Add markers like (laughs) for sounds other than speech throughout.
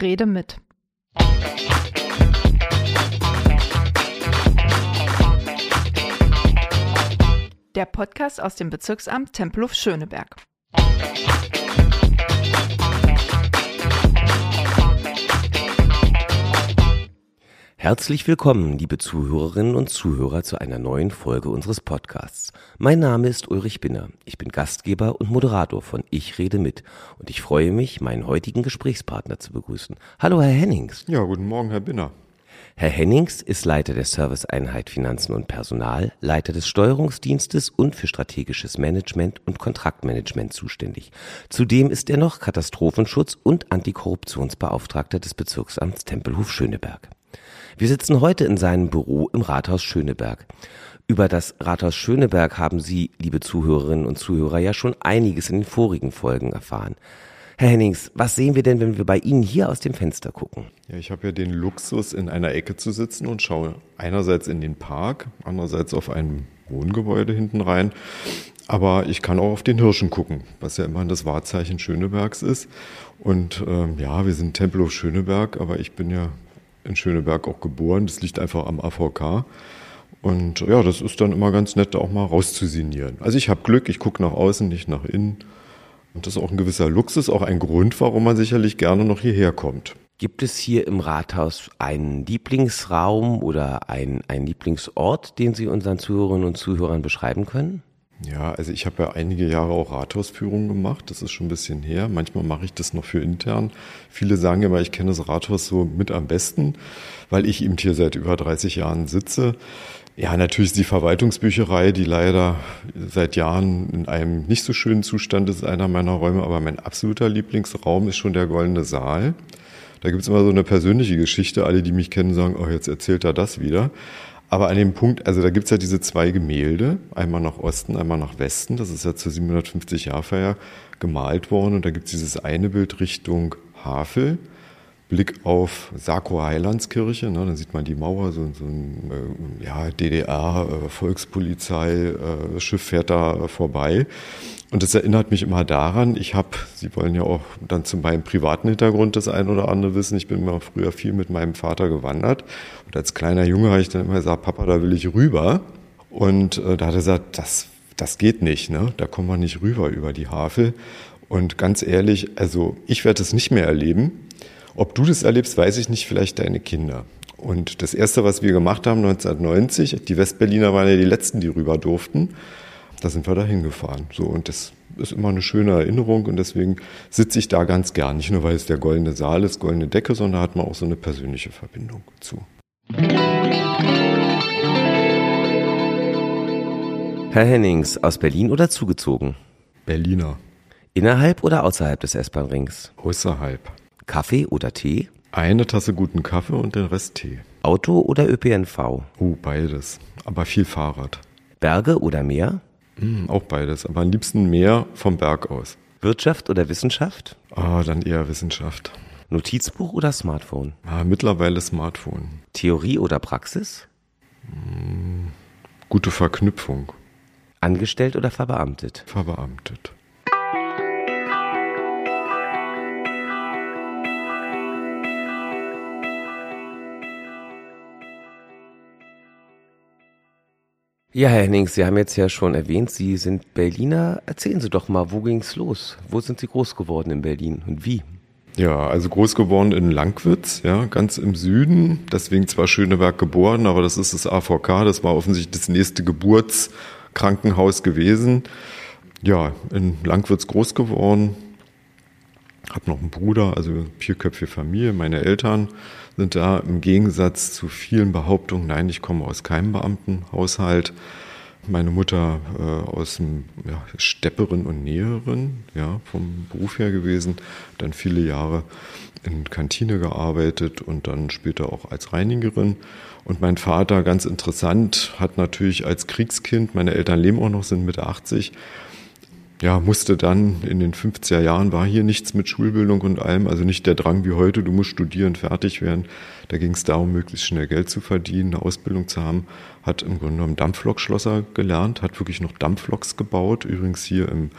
Rede mit. Der Podcast aus dem Bezirksamt Tempelhof Herzlich willkommen, liebe Zuhörerinnen und Zuhörer, zu einer neuen Folge unseres Podcasts. Mein Name ist Ulrich Binner. Ich bin Gastgeber und Moderator von Ich rede mit und ich freue mich, meinen heutigen Gesprächspartner zu begrüßen. Hallo, Herr Hennings. Ja, guten Morgen, Herr Binner. Herr Hennings ist Leiter der Serviceeinheit Finanzen und Personal, Leiter des Steuerungsdienstes und für strategisches Management und Kontraktmanagement zuständig. Zudem ist er noch Katastrophenschutz und Antikorruptionsbeauftragter des Bezirksamts Tempelhof Schöneberg. Wir sitzen heute in seinem Büro im Rathaus Schöneberg. Über das Rathaus Schöneberg haben Sie, liebe Zuhörerinnen und Zuhörer, ja schon einiges in den vorigen Folgen erfahren. Herr Hennings, was sehen wir denn, wenn wir bei Ihnen hier aus dem Fenster gucken? Ja, ich habe ja den Luxus, in einer Ecke zu sitzen und schaue einerseits in den Park, andererseits auf ein Wohngebäude hinten rein. Aber ich kann auch auf den Hirschen gucken, was ja immer das Wahrzeichen Schönebergs ist. Und ähm, ja, wir sind Tempelhof Schöneberg, aber ich bin ja in Schöneberg auch geboren. Das liegt einfach am AVK. Und ja, das ist dann immer ganz nett, auch mal rauszusinieren. Also ich habe Glück, ich gucke nach außen, nicht nach innen. Und das ist auch ein gewisser Luxus, auch ein Grund, warum man sicherlich gerne noch hierher kommt. Gibt es hier im Rathaus einen Lieblingsraum oder einen, einen Lieblingsort, den Sie unseren Zuhörerinnen und Zuhörern beschreiben können? Ja, also ich habe ja einige Jahre auch Rathausführungen gemacht. Das ist schon ein bisschen her. Manchmal mache ich das noch für intern. Viele sagen immer, ich kenne das Rathaus so mit am besten, weil ich eben hier seit über 30 Jahren sitze. Ja, natürlich ist die Verwaltungsbücherei, die leider seit Jahren in einem nicht so schönen Zustand ist, einer meiner Räume. Aber mein absoluter Lieblingsraum ist schon der Goldene Saal. Da gibt es immer so eine persönliche Geschichte. Alle, die mich kennen, sagen, oh, jetzt erzählt er das wieder. Aber an dem Punkt, also da gibt's ja diese zwei Gemälde, einmal nach Osten, einmal nach Westen. Das ist ja zur 750-Jahr-Feier gemalt worden. Und da gibt's dieses eine Bild Richtung Havel, Blick auf Sako Heilandskirche. Ne, dann sieht man die Mauer, so, so ein äh, ja, DDR, äh, Volkspolizei, äh, Schiff fährt da vorbei. Und das erinnert mich immer daran, ich habe, Sie wollen ja auch dann zu meinem privaten Hintergrund das ein oder andere wissen, ich bin immer früher viel mit meinem Vater gewandert. Und als kleiner Junge habe ich dann immer gesagt, Papa, da will ich rüber. Und äh, da hat er gesagt, das, das geht nicht, ne? da kommen wir nicht rüber über die Havel. Und ganz ehrlich, also ich werde es nicht mehr erleben. Ob du das erlebst, weiß ich nicht, vielleicht deine Kinder. Und das Erste, was wir gemacht haben 1990, die Westberliner waren ja die Letzten, die rüber durften, da sind wir da hingefahren. So, und das ist immer eine schöne Erinnerung und deswegen sitze ich da ganz gern. Nicht nur, weil es der goldene Saal ist, goldene Decke, sondern hat man auch so eine persönliche Verbindung zu. Herr Hennings, aus Berlin oder zugezogen? Berliner. Innerhalb oder außerhalb des S-Bahn-Rings? Außerhalb. Kaffee oder Tee? Eine Tasse guten Kaffee und den Rest Tee. Auto oder ÖPNV? Oh, beides. Aber viel Fahrrad. Berge oder Meer? Hm, auch beides, aber am liebsten mehr vom Berg aus. Wirtschaft oder Wissenschaft? Ah, dann eher Wissenschaft. Notizbuch oder Smartphone? Ah, mittlerweile Smartphone. Theorie oder Praxis? Hm, gute Verknüpfung. Angestellt oder verbeamtet? Verbeamtet. Ja, Herr Hennings, Sie haben jetzt ja schon erwähnt, Sie sind Berliner. Erzählen Sie doch mal, wo ging's los? Wo sind Sie groß geworden in Berlin und wie? Ja, also groß geworden in Langwitz, ja, ganz im Süden. Deswegen zwar Schöneberg geboren, aber das ist das AVK. Das war offensichtlich das nächste Geburtskrankenhaus gewesen. Ja, in Langwitz groß geworden. Hab noch einen Bruder, also vierköpfige Familie. Meine Eltern sind da im Gegensatz zu vielen Behauptungen, nein, ich komme aus keinem Beamtenhaushalt. Meine Mutter äh, aus dem ja, Stepperin und Näherin, ja, vom Beruf her gewesen, dann viele Jahre in Kantine gearbeitet und dann später auch als Reinigerin. Und mein Vater, ganz interessant, hat natürlich als Kriegskind, meine Eltern leben auch noch, sind Mitte 80, ja, musste dann in den 50er Jahren war hier nichts mit Schulbildung und allem, also nicht der Drang wie heute, du musst studieren, fertig werden. Da ging es darum, möglichst schnell Geld zu verdienen, eine Ausbildung zu haben. Hat im Grunde genommen Dampflokschlosser gelernt, hat wirklich noch Dampfloks gebaut, übrigens hier im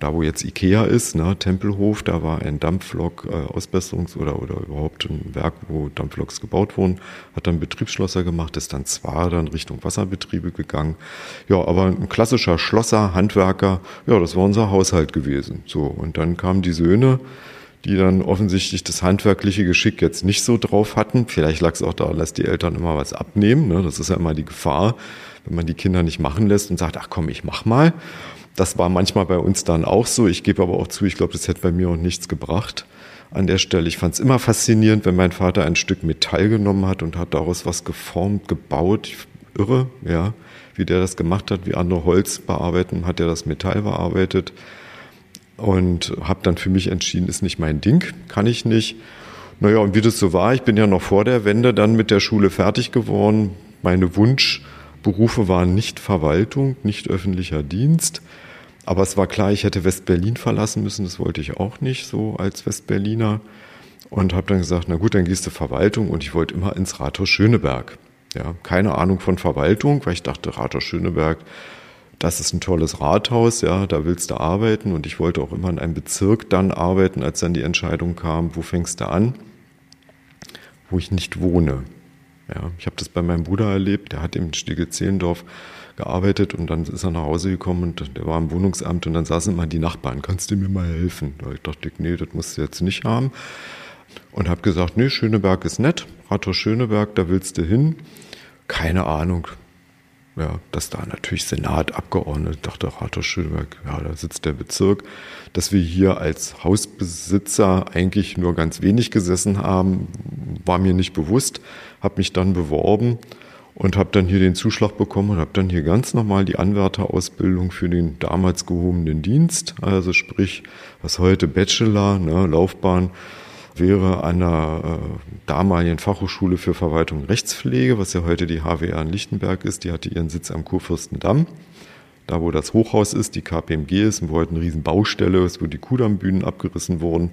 da wo jetzt Ikea ist, ne, Tempelhof, da war ein Dampflok äh, Ausbesserungs- oder, oder überhaupt ein Werk, wo Dampfloks gebaut wurden, hat dann Betriebsschlosser gemacht, ist dann zwar dann Richtung Wasserbetriebe gegangen. Ja, aber ein klassischer Schlosser, Handwerker, ja, das war unser Haushalt gewesen. So, und dann kamen die Söhne, die dann offensichtlich das handwerkliche Geschick jetzt nicht so drauf hatten. Vielleicht lag es auch daran, dass die Eltern immer was abnehmen. Ne? Das ist ja immer die Gefahr, wenn man die Kinder nicht machen lässt und sagt, ach komm, ich mach mal. Das war manchmal bei uns dann auch so. Ich gebe aber auch zu, ich glaube, das hätte bei mir auch nichts gebracht an der Stelle. Ich fand es immer faszinierend, wenn mein Vater ein Stück Metall genommen hat und hat daraus was geformt, gebaut. Irre, ja, wie der das gemacht hat, wie andere Holz bearbeiten, hat er das Metall bearbeitet. Und habe dann für mich entschieden, ist nicht mein Ding, kann ich nicht. Naja, und wie das so war, ich bin ja noch vor der Wende dann mit der Schule fertig geworden. Meine Wunschberufe waren nicht Verwaltung, nicht öffentlicher Dienst. Aber es war klar, ich hätte Westberlin verlassen müssen, das wollte ich auch nicht so als Westberliner. Und habe dann gesagt, na gut, dann gehst du Verwaltung und ich wollte immer ins Rathaus Schöneberg. Ja, keine Ahnung von Verwaltung, weil ich dachte, Rathaus Schöneberg, das ist ein tolles Rathaus, ja, da willst du arbeiten. Und ich wollte auch immer in einem Bezirk dann arbeiten, als dann die Entscheidung kam, wo fängst du an? Wo ich nicht wohne. Ja, ich habe das bei meinem Bruder erlebt, der hat im Stiege-Zehlendorf gearbeitet und dann ist er nach Hause gekommen und der war im Wohnungsamt und dann saßen immer die Nachbarn, kannst du mir mal helfen? Da ich dachte, nee, das musst du jetzt nicht haben. Und habe gesagt, nee, Schöneberg ist nett, Rathaus Schöneberg, da willst du hin. Keine Ahnung, ja, dass da natürlich Senat, Abgeordnete, dachte Rathaus Schöneberg, ja, da sitzt der Bezirk, dass wir hier als Hausbesitzer eigentlich nur ganz wenig gesessen haben, war mir nicht bewusst, habe mich dann beworben und habe dann hier den Zuschlag bekommen und habe dann hier ganz normal die Anwärterausbildung für den damals gehobenen Dienst, also sprich, was heute Bachelor, ne, Laufbahn, wäre an der äh, damaligen Fachhochschule für Verwaltung und Rechtspflege, was ja heute die HWR in Lichtenberg ist, die hatte ihren Sitz am Kurfürstendamm. Da, wo das Hochhaus ist, die KPMG ist und wo heute eine riesen Baustelle ist, wo die Kudamm-Bühnen abgerissen wurden,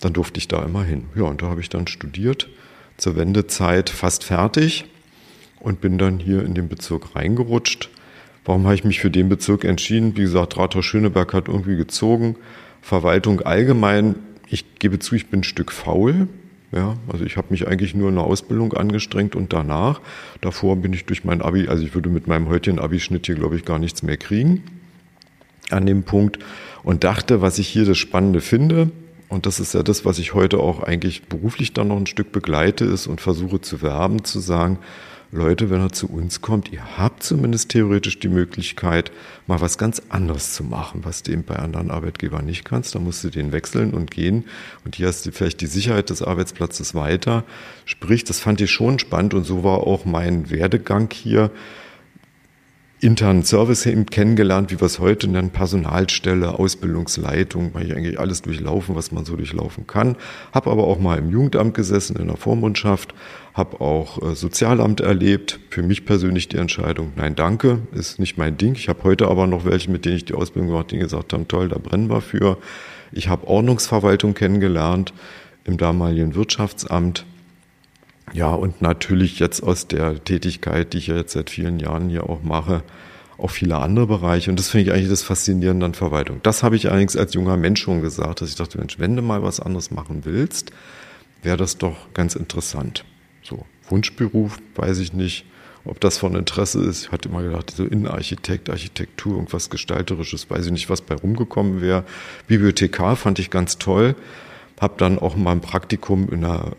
dann durfte ich da immer hin. Ja, und da habe ich dann studiert, zur Wendezeit fast fertig und bin dann hier in den Bezirk reingerutscht. Warum habe ich mich für den Bezirk entschieden? Wie gesagt, Rathaus Schöneberg hat irgendwie gezogen. Verwaltung allgemein, ich gebe zu, ich bin ein Stück faul. Ja, also ich habe mich eigentlich nur in der Ausbildung angestrengt und danach. Davor bin ich durch mein Abi, also ich würde mit meinem heutigen Abischnitt hier, glaube ich, gar nichts mehr kriegen an dem Punkt und dachte, was ich hier das Spannende finde, und das ist ja das, was ich heute auch eigentlich beruflich dann noch ein Stück begleite, ist und versuche zu werben, zu sagen, Leute, wenn er zu uns kommt, ihr habt zumindest theoretisch die Möglichkeit, mal was ganz anderes zu machen, was du eben bei anderen Arbeitgebern nicht kannst. Da musst du den wechseln und gehen. Und hier hast du vielleicht die Sicherheit des Arbeitsplatzes weiter. Sprich, das fand ich schon spannend und so war auch mein Werdegang hier internen Service eben kennengelernt, wie wir es heute nennen, Personalstelle, Ausbildungsleitung, weil ich eigentlich alles durchlaufen, was man so durchlaufen kann. Habe aber auch mal im Jugendamt gesessen, in der Vormundschaft, habe auch äh, Sozialamt erlebt. Für mich persönlich die Entscheidung, nein, danke, ist nicht mein Ding. Ich habe heute aber noch welche, mit denen ich die Ausbildung gemacht habe, die gesagt haben, toll, da brennen wir für. Ich habe Ordnungsverwaltung kennengelernt im damaligen Wirtschaftsamt ja, und natürlich jetzt aus der Tätigkeit, die ich ja jetzt seit vielen Jahren hier auch mache, auch viele andere Bereiche. Und das finde ich eigentlich das Faszinierende an Verwaltung. Das habe ich allerdings als junger Mensch schon gesagt, dass ich dachte, Mensch, wenn du mal was anderes machen willst, wäre das doch ganz interessant. So, Wunschberuf, weiß ich nicht, ob das von Interesse ist. Ich hatte immer gedacht, so Innenarchitekt, Architektur, irgendwas Gestalterisches, weiß ich nicht, was bei rumgekommen wäre. Bibliothekar fand ich ganz toll. Hab dann auch mal ein Praktikum in einer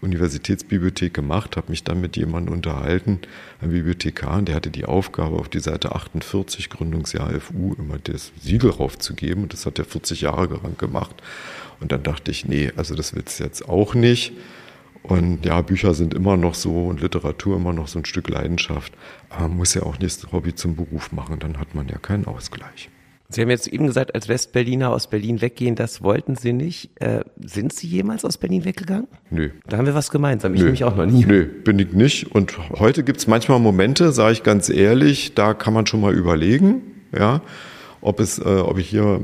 Universitätsbibliothek gemacht, habe mich dann mit jemandem unterhalten, einem Bibliothekar, der hatte die Aufgabe, auf die Seite 48, Gründungsjahr FU, immer das Siegel raufzugeben. Und das hat er 40 Jahre lang gemacht. Und dann dachte ich, nee, also das willst du jetzt auch nicht. Und ja, Bücher sind immer noch so und Literatur immer noch so ein Stück Leidenschaft. Aber man muss ja auch nicht das Hobby zum Beruf machen, dann hat man ja keinen Ausgleich. Sie haben jetzt eben gesagt, als Westberliner aus Berlin weggehen, das wollten Sie nicht. Äh, sind Sie jemals aus Berlin weggegangen? Nö. Da haben wir was gemeinsam. Ich Nö. nämlich auch noch nie. Nö, bin ich nicht. Und heute gibt's manchmal Momente, sage ich ganz ehrlich, da kann man schon mal überlegen, ja, ob es, äh, ob ich hier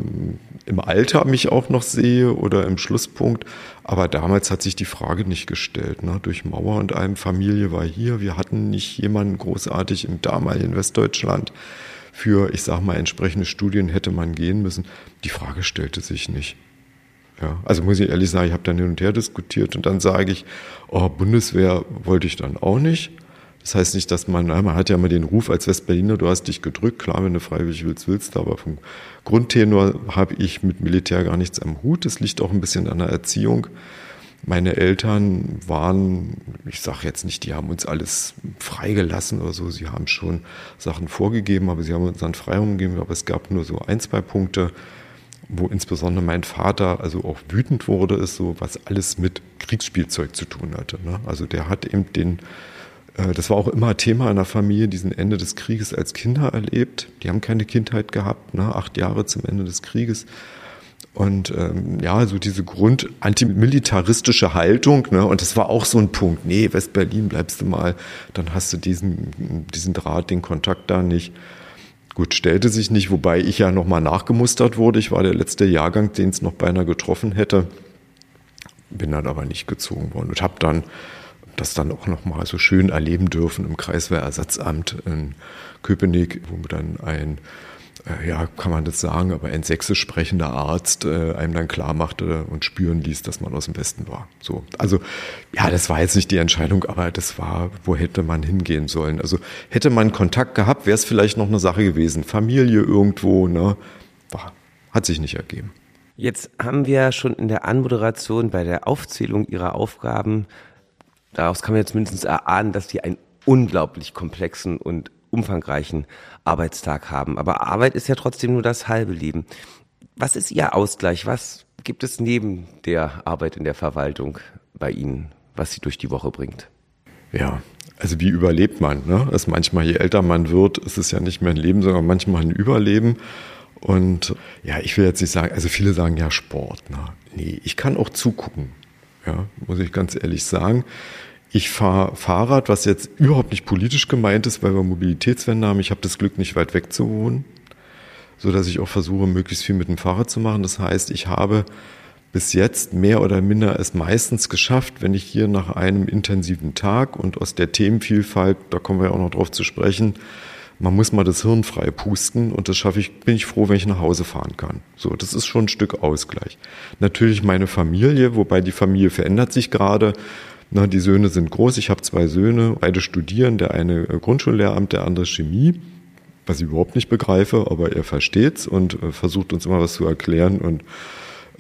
im Alter mich auch noch sehe oder im Schlusspunkt. Aber damals hat sich die Frage nicht gestellt. Ne? Durch Mauer und allem Familie war hier. Wir hatten nicht jemanden großartig im damaligen Westdeutschland für, ich sag mal, entsprechende Studien hätte man gehen müssen. Die Frage stellte sich nicht. Ja, also muss ich ehrlich sagen, ich habe dann hin und her diskutiert und dann sage ich, oh, Bundeswehr wollte ich dann auch nicht. Das heißt nicht, dass man, man hat ja immer den Ruf als Westberliner, du hast dich gedrückt, klar, wenn du freiwillig willst, willst du, aber vom Grundtenor habe ich mit Militär gar nichts am Hut. Das liegt auch ein bisschen an der Erziehung. Meine Eltern waren, ich sage jetzt nicht, die haben uns alles freigelassen oder so, sie haben schon Sachen vorgegeben, aber sie haben uns dann Freiraum gegeben, aber es gab nur so ein, zwei Punkte, wo insbesondere mein Vater also auch wütend wurde, ist so, was alles mit Kriegsspielzeug zu tun hatte. Ne? Also der hat eben den, äh, das war auch immer Thema in der Familie, diesen Ende des Krieges als Kinder erlebt. Die haben keine Kindheit gehabt, ne? acht Jahre zum Ende des Krieges. Und ähm, ja, so diese Grund antimilitaristische Haltung, ne? Und das war auch so ein Punkt. Nee, West-Berlin bleibst du mal, dann hast du diesen, diesen Draht, den Kontakt da nicht. Gut, stellte sich nicht, wobei ich ja nochmal nachgemustert wurde. Ich war der letzte Jahrgang, den es noch beinahe getroffen hätte. Bin dann aber nicht gezogen worden und habe dann das dann auch nochmal so schön erleben dürfen im Kreiswehrersatzamt in Köpenick, wo dann ein ja, kann man das sagen, aber ein sächsisch sprechender Arzt äh, einem dann klar machte und spüren ließ, dass man aus dem Westen war. So, also ja, das war jetzt nicht die Entscheidung, aber das war, wo hätte man hingehen sollen. Also hätte man Kontakt gehabt, wäre es vielleicht noch eine Sache gewesen. Familie irgendwo, ne, war, hat sich nicht ergeben. Jetzt haben wir schon in der Anmoderation bei der Aufzählung ihrer Aufgaben, daraus kann man jetzt mindestens erahnen, dass die einen unglaublich komplexen und umfangreichen Arbeitstag haben. Aber Arbeit ist ja trotzdem nur das halbe Leben. Was ist Ihr Ausgleich? Was gibt es neben der Arbeit in der Verwaltung bei Ihnen, was Sie durch die Woche bringt? Ja, also wie überlebt man? Ne? Das manchmal, je älter man wird, ist es ja nicht mehr ein Leben, sondern manchmal ein Überleben. Und ja, ich will jetzt nicht sagen, also viele sagen ja Sport. Ne? Nee, ich kann auch zugucken. Ja, muss ich ganz ehrlich sagen. Ich fahre Fahrrad, was jetzt überhaupt nicht politisch gemeint ist, weil wir Mobilitätswende haben. Ich habe das Glück, nicht weit weg zu wohnen, so dass ich auch versuche, möglichst viel mit dem Fahrrad zu machen. Das heißt, ich habe bis jetzt mehr oder minder es meistens geschafft, wenn ich hier nach einem intensiven Tag und aus der Themenvielfalt, da kommen wir ja auch noch drauf zu sprechen, man muss mal das Hirn frei pusten und das schaffe ich, bin ich froh, wenn ich nach Hause fahren kann. So, das ist schon ein Stück Ausgleich. Natürlich meine Familie, wobei die Familie verändert sich gerade. Na, die Söhne sind groß. Ich habe zwei Söhne, beide studieren. Der eine äh, Grundschullehramt, der andere Chemie, was ich überhaupt nicht begreife, aber er versteht's und äh, versucht uns immer was zu erklären und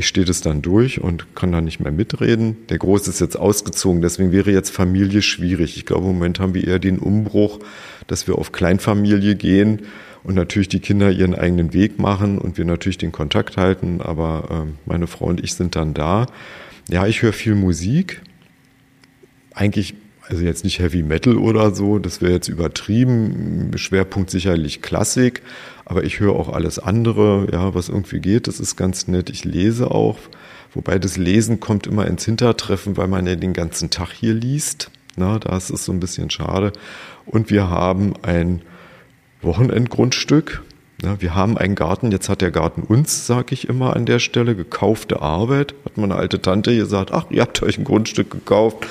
ich stehe das dann durch und kann da nicht mehr mitreden. Der Große ist jetzt ausgezogen, deswegen wäre jetzt Familie schwierig. Ich glaube, im Moment haben wir eher den Umbruch, dass wir auf Kleinfamilie gehen und natürlich die Kinder ihren eigenen Weg machen und wir natürlich den Kontakt halten, aber äh, meine Frau und ich sind dann da. Ja, ich höre viel Musik eigentlich, also jetzt nicht Heavy Metal oder so, das wäre jetzt übertrieben. Schwerpunkt sicherlich Klassik, aber ich höre auch alles andere, ja, was irgendwie geht. Das ist ganz nett. Ich lese auch, wobei das Lesen kommt immer ins Hintertreffen, weil man ja den ganzen Tag hier liest. Na, das ist so ein bisschen schade. Und wir haben ein Wochenendgrundstück. Ja, wir haben einen Garten, jetzt hat der Garten uns, sage ich immer an der Stelle, gekaufte Arbeit. Hat meine alte Tante gesagt, ach, ihr habt euch ein Grundstück gekauft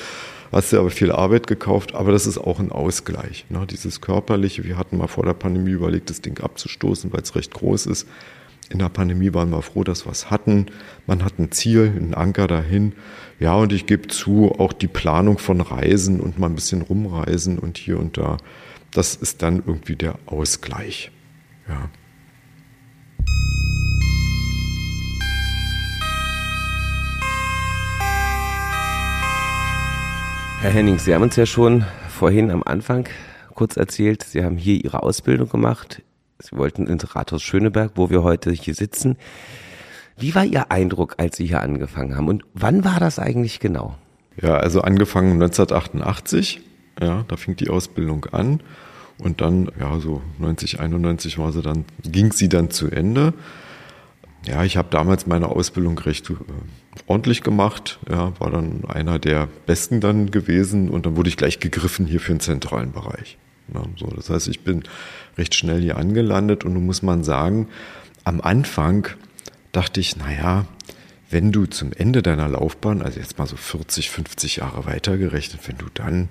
hast du aber viel Arbeit gekauft, aber das ist auch ein Ausgleich. Ne? Dieses körperliche, wir hatten mal vor der Pandemie überlegt, das Ding abzustoßen, weil es recht groß ist. In der Pandemie waren wir froh, dass wir es hatten. Man hat ein Ziel, einen Anker dahin. Ja, und ich gebe zu, auch die Planung von Reisen und mal ein bisschen rumreisen und hier und da, das ist dann irgendwie der Ausgleich. Ja. Herr Henning, Sie haben uns ja schon vorhin am Anfang kurz erzählt, Sie haben hier Ihre Ausbildung gemacht. Sie wollten ins Rathaus Schöneberg, wo wir heute hier sitzen. Wie war Ihr Eindruck, als Sie hier angefangen haben? Und wann war das eigentlich genau? Ja, also angefangen 1988. Ja, da fing die Ausbildung an. Und dann, ja, so 90, 91 war sie dann, ging sie dann zu Ende. Ja, ich habe damals meine Ausbildung recht äh, ordentlich gemacht, ja, war dann einer der besten dann gewesen und dann wurde ich gleich gegriffen hier für den zentralen Bereich. Ja, so, das heißt, ich bin recht schnell hier angelandet und nun muss man sagen, am Anfang dachte ich, naja, wenn du zum Ende deiner Laufbahn, also jetzt mal so 40, 50 Jahre weitergerechnet, wenn du dann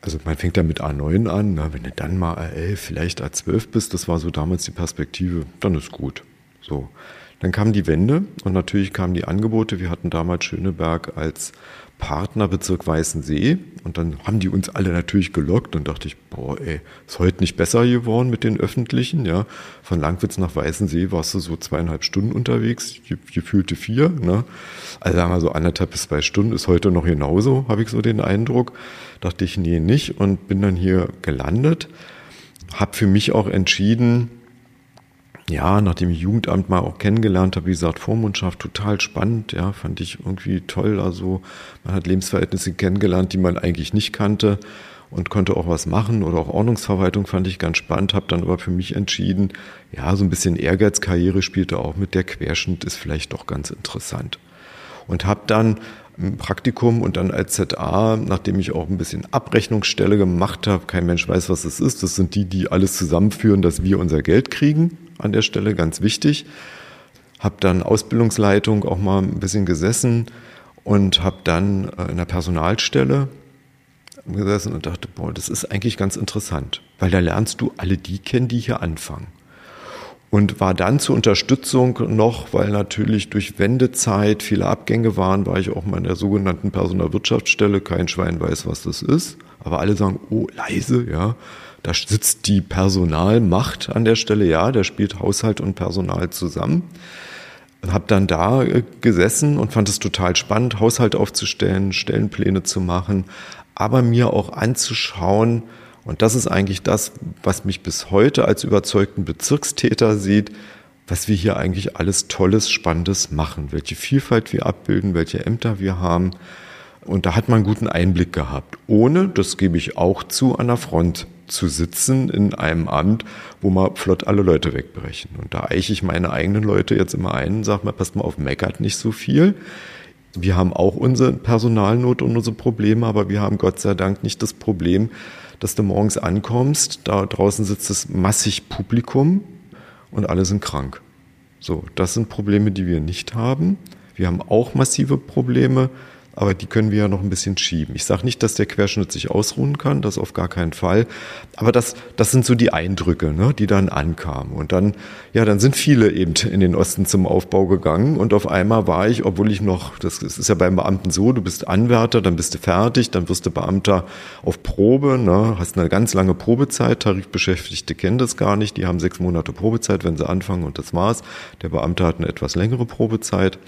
Also man fängt ja mit A9 an, na, wenn du dann mal A11, vielleicht A12 bist, das war so damals die Perspektive, dann ist gut. So. Dann kam die Wende und natürlich kamen die Angebote. Wir hatten damals Schöneberg als Partnerbezirk Weißensee und dann haben die uns alle natürlich gelockt und dachte ich, boah, ey, ist heute nicht besser geworden mit den Öffentlichen, ja. Von Langwitz nach Weißensee warst du so zweieinhalb Stunden unterwegs, gefühlte vier, ne. Also sagen wir so anderthalb bis zwei Stunden ist heute noch genauso, habe ich so den Eindruck. Dachte ich, nee, nicht und bin dann hier gelandet. Hab für mich auch entschieden, ja, nachdem ich Jugendamt mal auch kennengelernt habe, wie gesagt, Vormundschaft total spannend, ja, fand ich irgendwie toll. Also man hat Lebensverhältnisse kennengelernt, die man eigentlich nicht kannte und konnte auch was machen oder auch Ordnungsverwaltung fand ich ganz spannend, habe dann aber für mich entschieden, ja, so ein bisschen Ehrgeizkarriere spielte auch mit der Querschnitt ist vielleicht doch ganz interessant. Und habe dann ein Praktikum und dann als ZA, nachdem ich auch ein bisschen Abrechnungsstelle gemacht habe, kein Mensch weiß, was das ist, das sind die, die alles zusammenführen, dass wir unser Geld kriegen, an der Stelle ganz wichtig. Habe dann Ausbildungsleitung auch mal ein bisschen gesessen und habe dann äh, in der Personalstelle gesessen und dachte, boah, das ist eigentlich ganz interessant, weil da lernst du alle die kennen, die hier anfangen. Und war dann zur Unterstützung noch, weil natürlich durch Wendezeit viele Abgänge waren, war ich auch mal in der sogenannten Personalwirtschaftsstelle. Kein Schwein weiß, was das ist. Aber alle sagen, oh, leise, ja. Da sitzt die Personalmacht an der Stelle, ja, da spielt Haushalt und Personal zusammen. Hab dann da äh, gesessen und fand es total spannend, Haushalt aufzustellen, Stellenpläne zu machen, aber mir auch anzuschauen, und das ist eigentlich das, was mich bis heute als überzeugten Bezirkstäter sieht, was wir hier eigentlich alles Tolles, Spannendes machen, welche Vielfalt wir abbilden, welche Ämter wir haben. Und da hat man einen guten Einblick gehabt, ohne, das gebe ich auch zu, an der Front zu sitzen in einem Amt, wo man flott alle Leute wegbrechen. Und da eiche ich meine eigenen Leute jetzt immer ein und sage mal, passt mal auf, meckert nicht so viel. Wir haben auch unsere Personalnot und unsere Probleme, aber wir haben Gott sei Dank nicht das Problem, dass du morgens ankommst, da draußen sitzt das massig Publikum und alle sind krank. So, das sind Probleme, die wir nicht haben. Wir haben auch massive Probleme aber die können wir ja noch ein bisschen schieben. Ich sage nicht, dass der Querschnitt sich ausruhen kann, das auf gar keinen Fall. Aber das, das sind so die Eindrücke, ne, die dann ankamen. Und dann, ja, dann sind viele eben in den Osten zum Aufbau gegangen. Und auf einmal war ich, obwohl ich noch, das ist ja beim Beamten so, du bist Anwärter, dann bist du fertig, dann wirst du Beamter auf Probe, ne, hast eine ganz lange Probezeit. Tarifbeschäftigte kennen das gar nicht. Die haben sechs Monate Probezeit, wenn sie anfangen und das war's. Der Beamte hat eine etwas längere Probezeit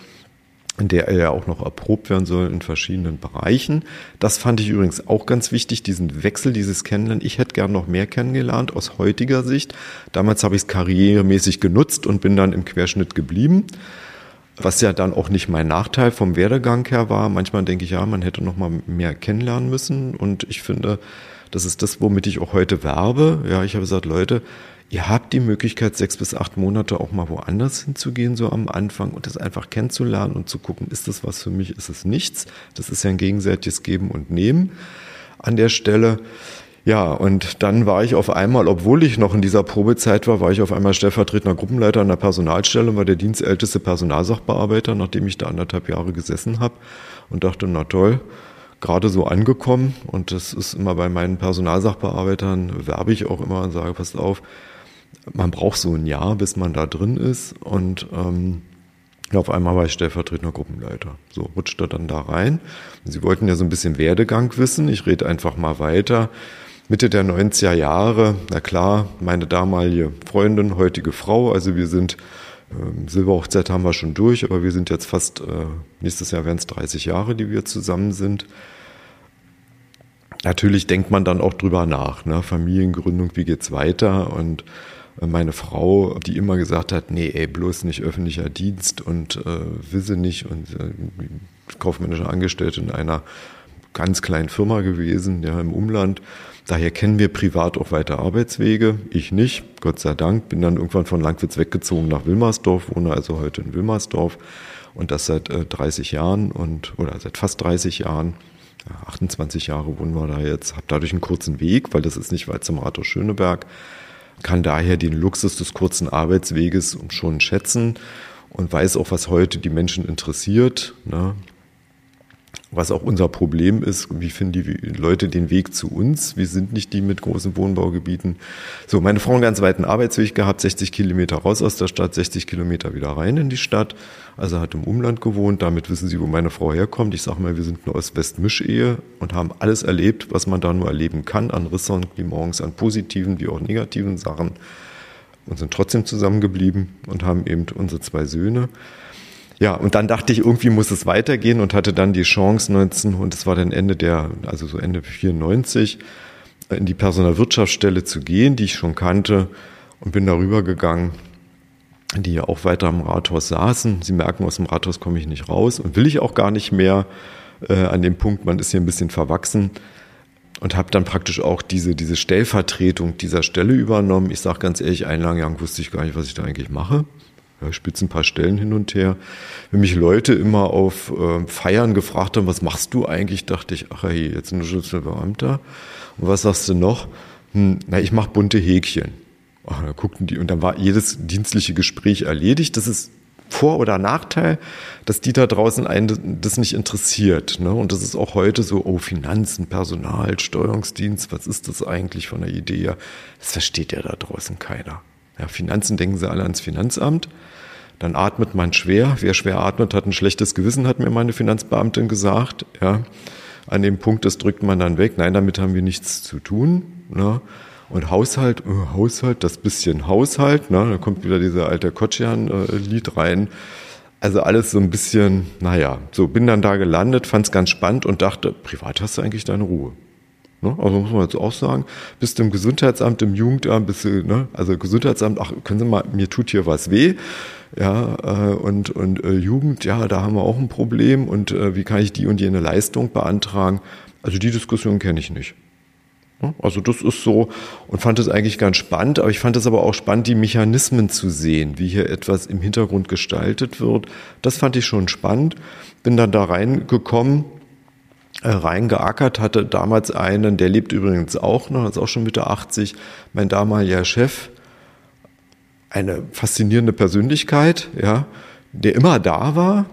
in der er ja auch noch erprobt werden soll in verschiedenen Bereichen. Das fand ich übrigens auch ganz wichtig, diesen Wechsel, dieses Kennenlernen. Ich hätte gern noch mehr kennengelernt aus heutiger Sicht. Damals habe ich es karrieremäßig genutzt und bin dann im Querschnitt geblieben. Was ja dann auch nicht mein Nachteil vom Werdegang her war. Manchmal denke ich, ja, man hätte noch mal mehr kennenlernen müssen. Und ich finde, das ist das, womit ich auch heute werbe. Ja, ich habe gesagt, Leute, Ihr habt die Möglichkeit, sechs bis acht Monate auch mal woanders hinzugehen, so am Anfang und das einfach kennenzulernen und zu gucken, ist das was für mich, ist es nichts. Das ist ja ein gegenseitiges Geben und Nehmen an der Stelle. Ja, und dann war ich auf einmal, obwohl ich noch in dieser Probezeit war, war ich auf einmal stellvertretender Gruppenleiter an der Personalstelle und war der dienstälteste Personalsachbearbeiter, nachdem ich da anderthalb Jahre gesessen habe und dachte, na toll, gerade so angekommen und das ist immer bei meinen Personalsachbearbeitern, werbe ich auch immer und sage, passt auf, man braucht so ein Jahr, bis man da drin ist und ähm, auf einmal war ich stellvertretender Gruppenleiter. So rutschte dann da rein. Sie wollten ja so ein bisschen Werdegang wissen. Ich rede einfach mal weiter. Mitte der 90er Jahre, na klar, meine damalige Freundin, heutige Frau, also wir sind, äh, Silberhochzeit haben wir schon durch, aber wir sind jetzt fast, äh, nächstes Jahr werden es 30 Jahre, die wir zusammen sind. Natürlich denkt man dann auch drüber nach, ne? Familiengründung, wie geht's weiter und meine Frau, die immer gesagt hat, nee, ey, bloß nicht öffentlicher Dienst und äh, wisse nicht und äh, kaufmännische Angestellte in einer ganz kleinen Firma gewesen, ja, im Umland. Daher kennen wir privat auch weiter Arbeitswege. Ich nicht, Gott sei Dank. Bin dann irgendwann von Langwitz weggezogen nach Wilmersdorf, wohne also heute in Wilmersdorf und das seit äh, 30 Jahren und oder seit fast 30 Jahren. 28 Jahre wohnen wir da jetzt, habe dadurch einen kurzen Weg, weil das ist nicht weit zum Rathaus Schöneberg kann daher den Luxus des kurzen Arbeitsweges schon schätzen und weiß auch, was heute die Menschen interessiert. Ne? Was auch unser Problem ist. Wie finden die Leute den Weg zu uns? Wir sind nicht die mit großen Wohnbaugebieten. So, meine Frau einen ganz weiten Arbeitsweg gehabt, 60 Kilometer raus aus der Stadt, 60 Kilometer wieder rein in die Stadt. Also hat im Umland gewohnt. Damit wissen Sie, wo meine Frau herkommt. Ich sage mal, wir sind eine Ost-West-Mischehe und haben alles erlebt, was man da nur erleben kann an Ressentiments, an positiven wie auch negativen Sachen und sind trotzdem zusammengeblieben und haben eben unsere zwei Söhne. Ja, und dann dachte ich, irgendwie muss es weitergehen und hatte dann die Chance 19, und es war dann Ende der, also so Ende 94, in die Personalwirtschaftsstelle zu gehen, die ich schon kannte und bin darüber gegangen, die ja auch weiter am Rathaus saßen. Sie merken, aus dem Rathaus komme ich nicht raus und will ich auch gar nicht mehr äh, an dem Punkt, man ist hier ein bisschen verwachsen und habe dann praktisch auch diese, diese Stellvertretung dieser Stelle übernommen. Ich sage ganz ehrlich, einen langen Jahr wusste ich gar nicht, was ich da eigentlich mache. Ja, spitze ein paar Stellen hin und her. Wenn mich Leute immer auf äh, Feiern gefragt haben, was machst du eigentlich, dachte ich, ach hey, jetzt ein Beamter. Und was sagst du noch? Hm, na, ich mache bunte Häkchen. Ach, da guckten die und dann war jedes dienstliche Gespräch erledigt. Das ist vor- oder Nachteil, dass die da draußen einen das nicht interessiert. Ne? Und das ist auch heute so, oh, Finanzen, Personal, Steuerungsdienst, was ist das eigentlich von der Idee her? Das versteht ja da draußen keiner. Ja, Finanzen denken sie alle ans Finanzamt. Dann atmet man schwer. Wer schwer atmet, hat ein schlechtes Gewissen, hat mir meine Finanzbeamtin gesagt. Ja, an dem Punkt, das drückt man dann weg. Nein, damit haben wir nichts zu tun. Ne? Und Haushalt, äh, Haushalt, das bisschen Haushalt, ne? da kommt wieder dieser alte Kotschian-Lied rein. Also alles so ein bisschen, naja, so bin dann da gelandet, fand es ganz spannend und dachte, privat hast du eigentlich deine Ruhe. Ne? Also muss man jetzt auch sagen, bist du im Gesundheitsamt, im Jugendamt, bist du, ne? also Gesundheitsamt, ach, können Sie mal, mir tut hier was weh. Ja, äh, und, und äh, Jugend, ja, da haben wir auch ein Problem und äh, wie kann ich die und jene Leistung beantragen? Also die Diskussion kenne ich nicht. Ne? Also das ist so und fand es eigentlich ganz spannend, aber ich fand es aber auch spannend, die Mechanismen zu sehen, wie hier etwas im Hintergrund gestaltet wird. Das fand ich schon spannend. Bin dann da reingekommen reingeackert, hatte damals einen, der lebt übrigens auch noch, ist auch schon Mitte 80, mein damaliger Chef, eine faszinierende Persönlichkeit, ja, der immer da war.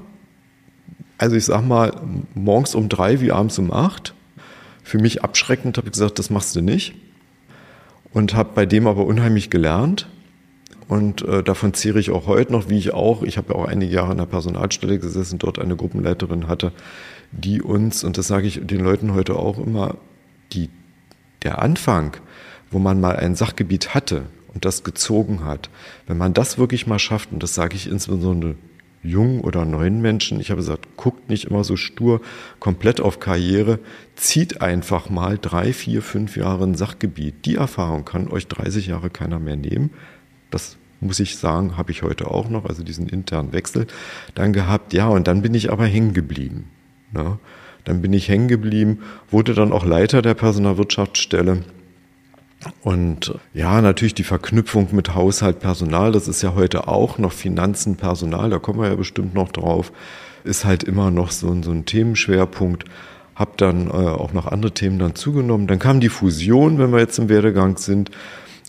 Also ich sag mal, morgens um drei wie abends um acht. Für mich abschreckend habe ich gesagt, das machst du nicht. Und habe bei dem aber unheimlich gelernt. Und äh, davon zehre ich auch heute noch, wie ich auch, ich habe ja auch einige Jahre in der Personalstelle gesessen, dort eine Gruppenleiterin hatte, die uns, und das sage ich den Leuten heute auch immer, die, der Anfang, wo man mal ein Sachgebiet hatte und das gezogen hat, wenn man das wirklich mal schafft, und das sage ich insbesondere jungen oder neuen Menschen, ich habe gesagt, guckt nicht immer so stur komplett auf Karriere, zieht einfach mal drei, vier, fünf Jahre ein Sachgebiet. Die Erfahrung kann euch 30 Jahre keiner mehr nehmen. Das muss ich sagen, habe ich heute auch noch, also diesen internen Wechsel dann gehabt. Ja, und dann bin ich aber hängen geblieben. Ne? Dann bin ich hängen geblieben, wurde dann auch Leiter der Personalwirtschaftsstelle. Und ja, natürlich die Verknüpfung mit Haushalt, Personal, das ist ja heute auch noch Finanzen, Personal, da kommen wir ja bestimmt noch drauf, ist halt immer noch so, so ein Themenschwerpunkt. Hab dann äh, auch noch andere Themen dann zugenommen. Dann kam die Fusion, wenn wir jetzt im Werdegang sind.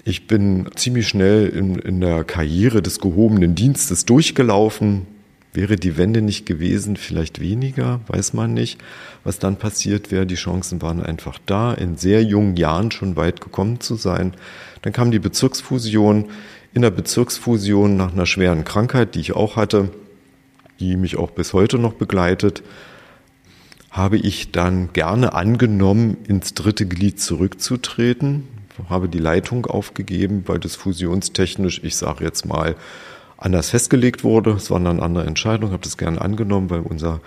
Ich bin ziemlich schnell in, in der Karriere des gehobenen Dienstes durchgelaufen, Wäre die Wende nicht gewesen, vielleicht weniger, weiß man nicht, was dann passiert wäre. Die Chancen waren einfach da, in sehr jungen Jahren schon weit gekommen zu sein. Dann kam die Bezirksfusion. In der Bezirksfusion nach einer schweren Krankheit, die ich auch hatte, die mich auch bis heute noch begleitet, habe ich dann gerne angenommen, ins dritte Glied zurückzutreten, habe die Leitung aufgegeben, weil das fusionstechnisch, ich sage jetzt mal, anders festgelegt wurde. Es war eine andere Entscheidung, habe das gerne angenommen, weil unser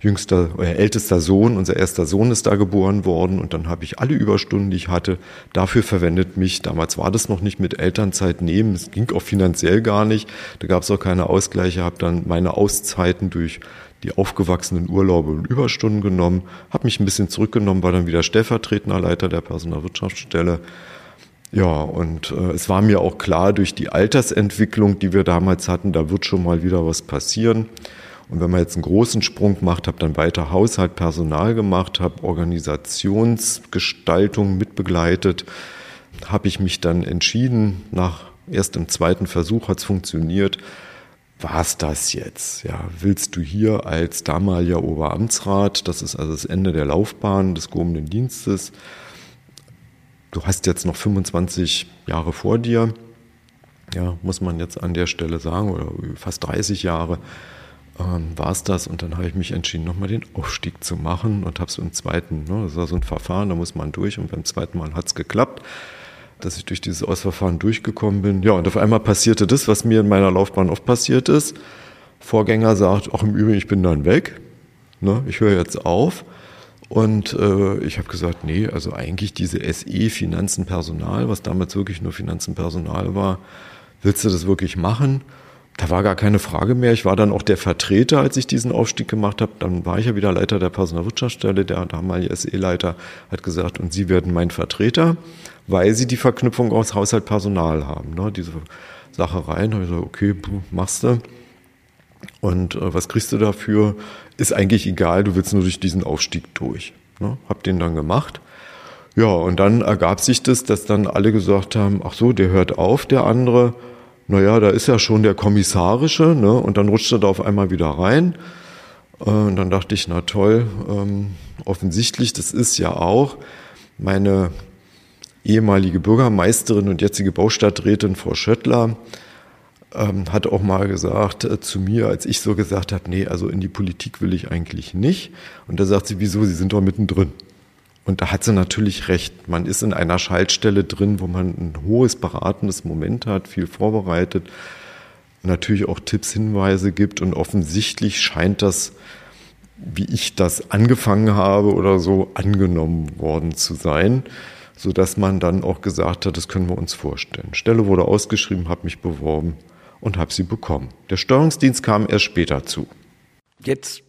jüngster, äh, ältester Sohn, unser erster Sohn ist da geboren worden und dann habe ich alle Überstunden, die ich hatte, dafür verwendet mich. Damals war das noch nicht mit Elternzeit nehmen, es ging auch finanziell gar nicht, da gab es auch keine Ausgleiche, habe dann meine Auszeiten durch die aufgewachsenen Urlaube und Überstunden genommen, habe mich ein bisschen zurückgenommen, war dann wieder stellvertretender Leiter der Personalwirtschaftsstelle ja, und äh, es war mir auch klar, durch die Altersentwicklung, die wir damals hatten, da wird schon mal wieder was passieren. Und wenn man jetzt einen großen Sprung macht, habe dann weiter Haushalt, Personal gemacht, habe Organisationsgestaltung mitbegleitet, habe ich mich dann entschieden, nach erst im zweiten Versuch hat es funktioniert, war's das jetzt? Ja, willst du hier als damaliger Oberamtsrat, das ist also das Ende der Laufbahn des gehobenen Dienstes, du hast jetzt noch 25 Jahre vor dir, ja, muss man jetzt an der Stelle sagen, oder fast 30 Jahre ähm, war es das. Und dann habe ich mich entschieden, nochmal den Aufstieg zu machen und habe es im zweiten, ne, das war so ein Verfahren, da muss man durch und beim zweiten Mal hat es geklappt dass ich durch dieses Ausverfahren durchgekommen bin. Ja, und auf einmal passierte das, was mir in meiner Laufbahn oft passiert ist. Vorgänger sagt, auch im Übrigen, ich bin dann weg. Ne, ich höre jetzt auf. Und äh, ich habe gesagt, nee, also eigentlich diese SE Finanzen Personal, was damals wirklich nur Finanzen Personal war, willst du das wirklich machen? Da war gar keine Frage mehr. Ich war dann auch der Vertreter, als ich diesen Aufstieg gemacht habe. Dann war ich ja wieder Leiter der Personalwirtschaftsstelle. Der damalige SE-Leiter hat gesagt, und Sie werden mein Vertreter, weil Sie die Verknüpfung aus Haushalt Personal haben. Ne? Diese Sache rein. Da habe ich gesagt, okay, machst du. Und äh, was kriegst du dafür? Ist eigentlich egal, du willst nur durch diesen Aufstieg durch. Ne? Hab den dann gemacht. Ja, und dann ergab sich das, dass dann alle gesagt haben, ach so, der hört auf, der andere. Naja, da ist ja schon der Kommissarische, ne? Und dann rutscht er da auf einmal wieder rein. Äh, und dann dachte ich, na toll, ähm, offensichtlich, das ist ja auch meine ehemalige Bürgermeisterin und jetzige Baustadträtin Frau Schöttler ähm, hat auch mal gesagt äh, zu mir, als ich so gesagt habe, nee, also in die Politik will ich eigentlich nicht. Und da sagt sie, wieso, Sie sind doch mittendrin. Und da hat sie natürlich recht. Man ist in einer Schaltstelle drin, wo man ein hohes beratendes Moment hat, viel vorbereitet, natürlich auch Tipps, Hinweise gibt und offensichtlich scheint das, wie ich das angefangen habe oder so, angenommen worden zu sein so dass man dann auch gesagt hat, das können wir uns vorstellen. Stelle wurde ausgeschrieben, habe mich beworben und habe sie bekommen. Der Steuerungsdienst kam erst später zu. Jetzt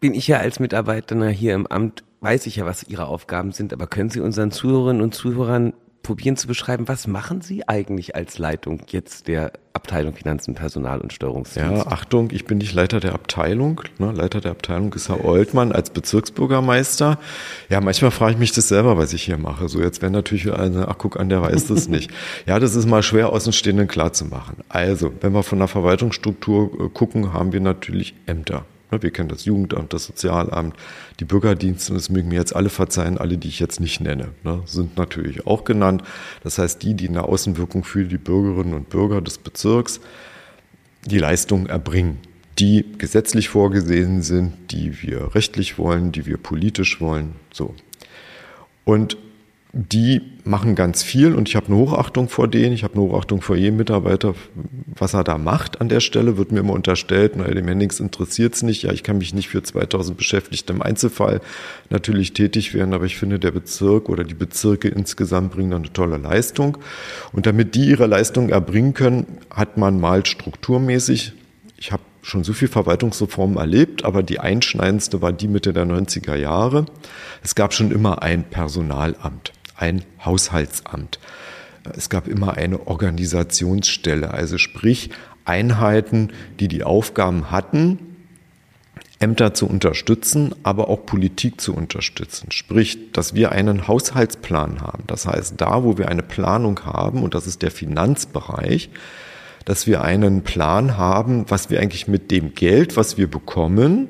bin ich ja als Mitarbeiter hier im Amt, weiß ich ja, was Ihre Aufgaben sind, aber können Sie unseren Zuhörerinnen und Zuhörern probieren zu beschreiben, was machen Sie eigentlich als Leitung jetzt der Abteilung Finanzen, Personal und Steuerungsdienst? Ja, Achtung, ich bin nicht Leiter der Abteilung. Ne? Leiter der Abteilung ist Herr Oltmann als Bezirksbürgermeister. Ja, manchmal frage ich mich das selber, was ich hier mache. So, jetzt wäre natürlich eine, ach guck an, der weiß das (laughs) nicht. ja, das ist mal schwer Außenstehenden klar zu machen. Also, wenn wir von der Verwaltungsstruktur äh, gucken, haben wir natürlich Ämter. Ne, wir kennen das Jugendamt, das Sozialamt, die Bürgerdienste, das mögen mir jetzt alle verzeihen, alle, die ich jetzt nicht nenne, ne, sind natürlich auch genannt. Das heißt, die, die eine Außenwirkung für die Bürgerinnen und Bürger des Bezirks die Leistungen erbringen, die gesetzlich vorgesehen sind, die wir rechtlich wollen, die wir politisch wollen, so. Und die machen ganz viel und ich habe eine Hochachtung vor denen, ich habe eine Hochachtung vor jedem Mitarbeiter, was er da macht an der Stelle, wird mir immer unterstellt, naja, dem Hennings interessiert es nicht, ja, ich kann mich nicht für 2000 Beschäftigte im Einzelfall natürlich tätig werden, aber ich finde, der Bezirk oder die Bezirke insgesamt bringen eine tolle Leistung. Und damit die ihre Leistung erbringen können, hat man mal strukturmäßig, ich habe schon so viel Verwaltungsreformen erlebt, aber die einschneidendste war die Mitte der 90er Jahre. Es gab schon immer ein Personalamt ein Haushaltsamt. Es gab immer eine Organisationsstelle, also sprich Einheiten, die die Aufgaben hatten, Ämter zu unterstützen, aber auch Politik zu unterstützen. Sprich, dass wir einen Haushaltsplan haben. Das heißt, da, wo wir eine Planung haben, und das ist der Finanzbereich, dass wir einen Plan haben, was wir eigentlich mit dem Geld, was wir bekommen,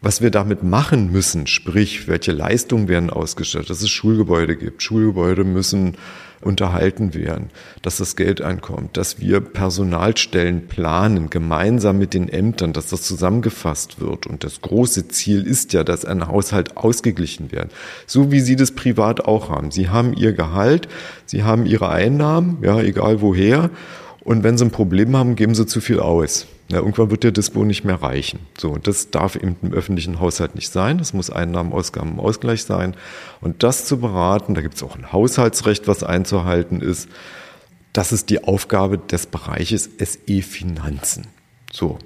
was wir damit machen müssen, sprich, welche Leistungen werden ausgestattet, dass es Schulgebäude gibt. Schulgebäude müssen unterhalten werden, dass das Geld einkommt, dass wir Personalstellen planen, gemeinsam mit den Ämtern, dass das zusammengefasst wird. Und das große Ziel ist ja, dass ein Haushalt ausgeglichen wird. So wie Sie das privat auch haben. Sie haben Ihr Gehalt, Sie haben Ihre Einnahmen, ja, egal woher. Und wenn Sie ein Problem haben, geben Sie zu viel aus. Ja, irgendwann wird der Dispo nicht mehr reichen. So, und das darf eben im öffentlichen Haushalt nicht sein. Das muss Einnahmen, Ausgaben im Ausgleich sein. Und das zu beraten, da gibt es auch ein Haushaltsrecht, was einzuhalten ist. Das ist die Aufgabe des Bereiches SE Finanzen. So.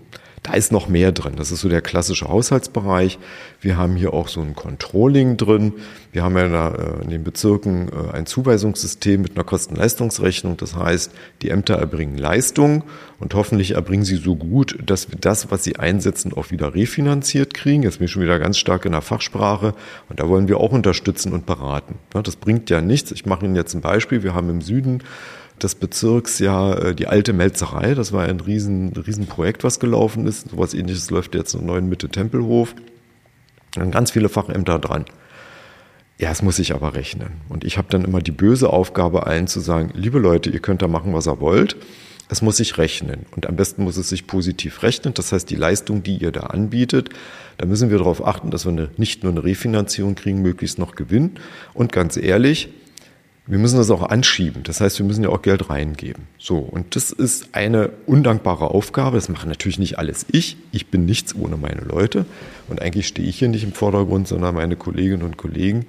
Da ist noch mehr drin. Das ist so der klassische Haushaltsbereich. Wir haben hier auch so ein Controlling drin. Wir haben ja äh, in den Bezirken äh, ein Zuweisungssystem mit einer Kosten-Leistungsrechnung. Das heißt, die Ämter erbringen Leistung und hoffentlich erbringen sie so gut, dass wir das, was sie einsetzen, auch wieder refinanziert kriegen. Jetzt bin ich schon wieder ganz stark in der Fachsprache und da wollen wir auch unterstützen und beraten. Das bringt ja nichts. Ich mache Ihnen jetzt ein Beispiel. Wir haben im Süden des Bezirks ja äh, die alte Melzerei. Das war ein riesen, riesen was gelaufen ist. So was ähnliches läuft jetzt in neuen Mitte Tempelhof. Dann ganz viele Fachämter dran. Ja, es muss sich aber rechnen. Und ich habe dann immer die böse Aufgabe, allen zu sagen, liebe Leute, ihr könnt da machen, was ihr wollt. Es muss sich rechnen. Und am besten muss es sich positiv rechnen. Das heißt, die Leistung, die ihr da anbietet, da müssen wir darauf achten, dass wir eine, nicht nur eine Refinanzierung kriegen, möglichst noch Gewinn. Und ganz ehrlich, wir müssen das auch anschieben. Das heißt, wir müssen ja auch Geld reingeben. So. Und das ist eine undankbare Aufgabe. Das mache natürlich nicht alles ich. Ich bin nichts ohne meine Leute. Und eigentlich stehe ich hier nicht im Vordergrund, sondern meine Kolleginnen und Kollegen,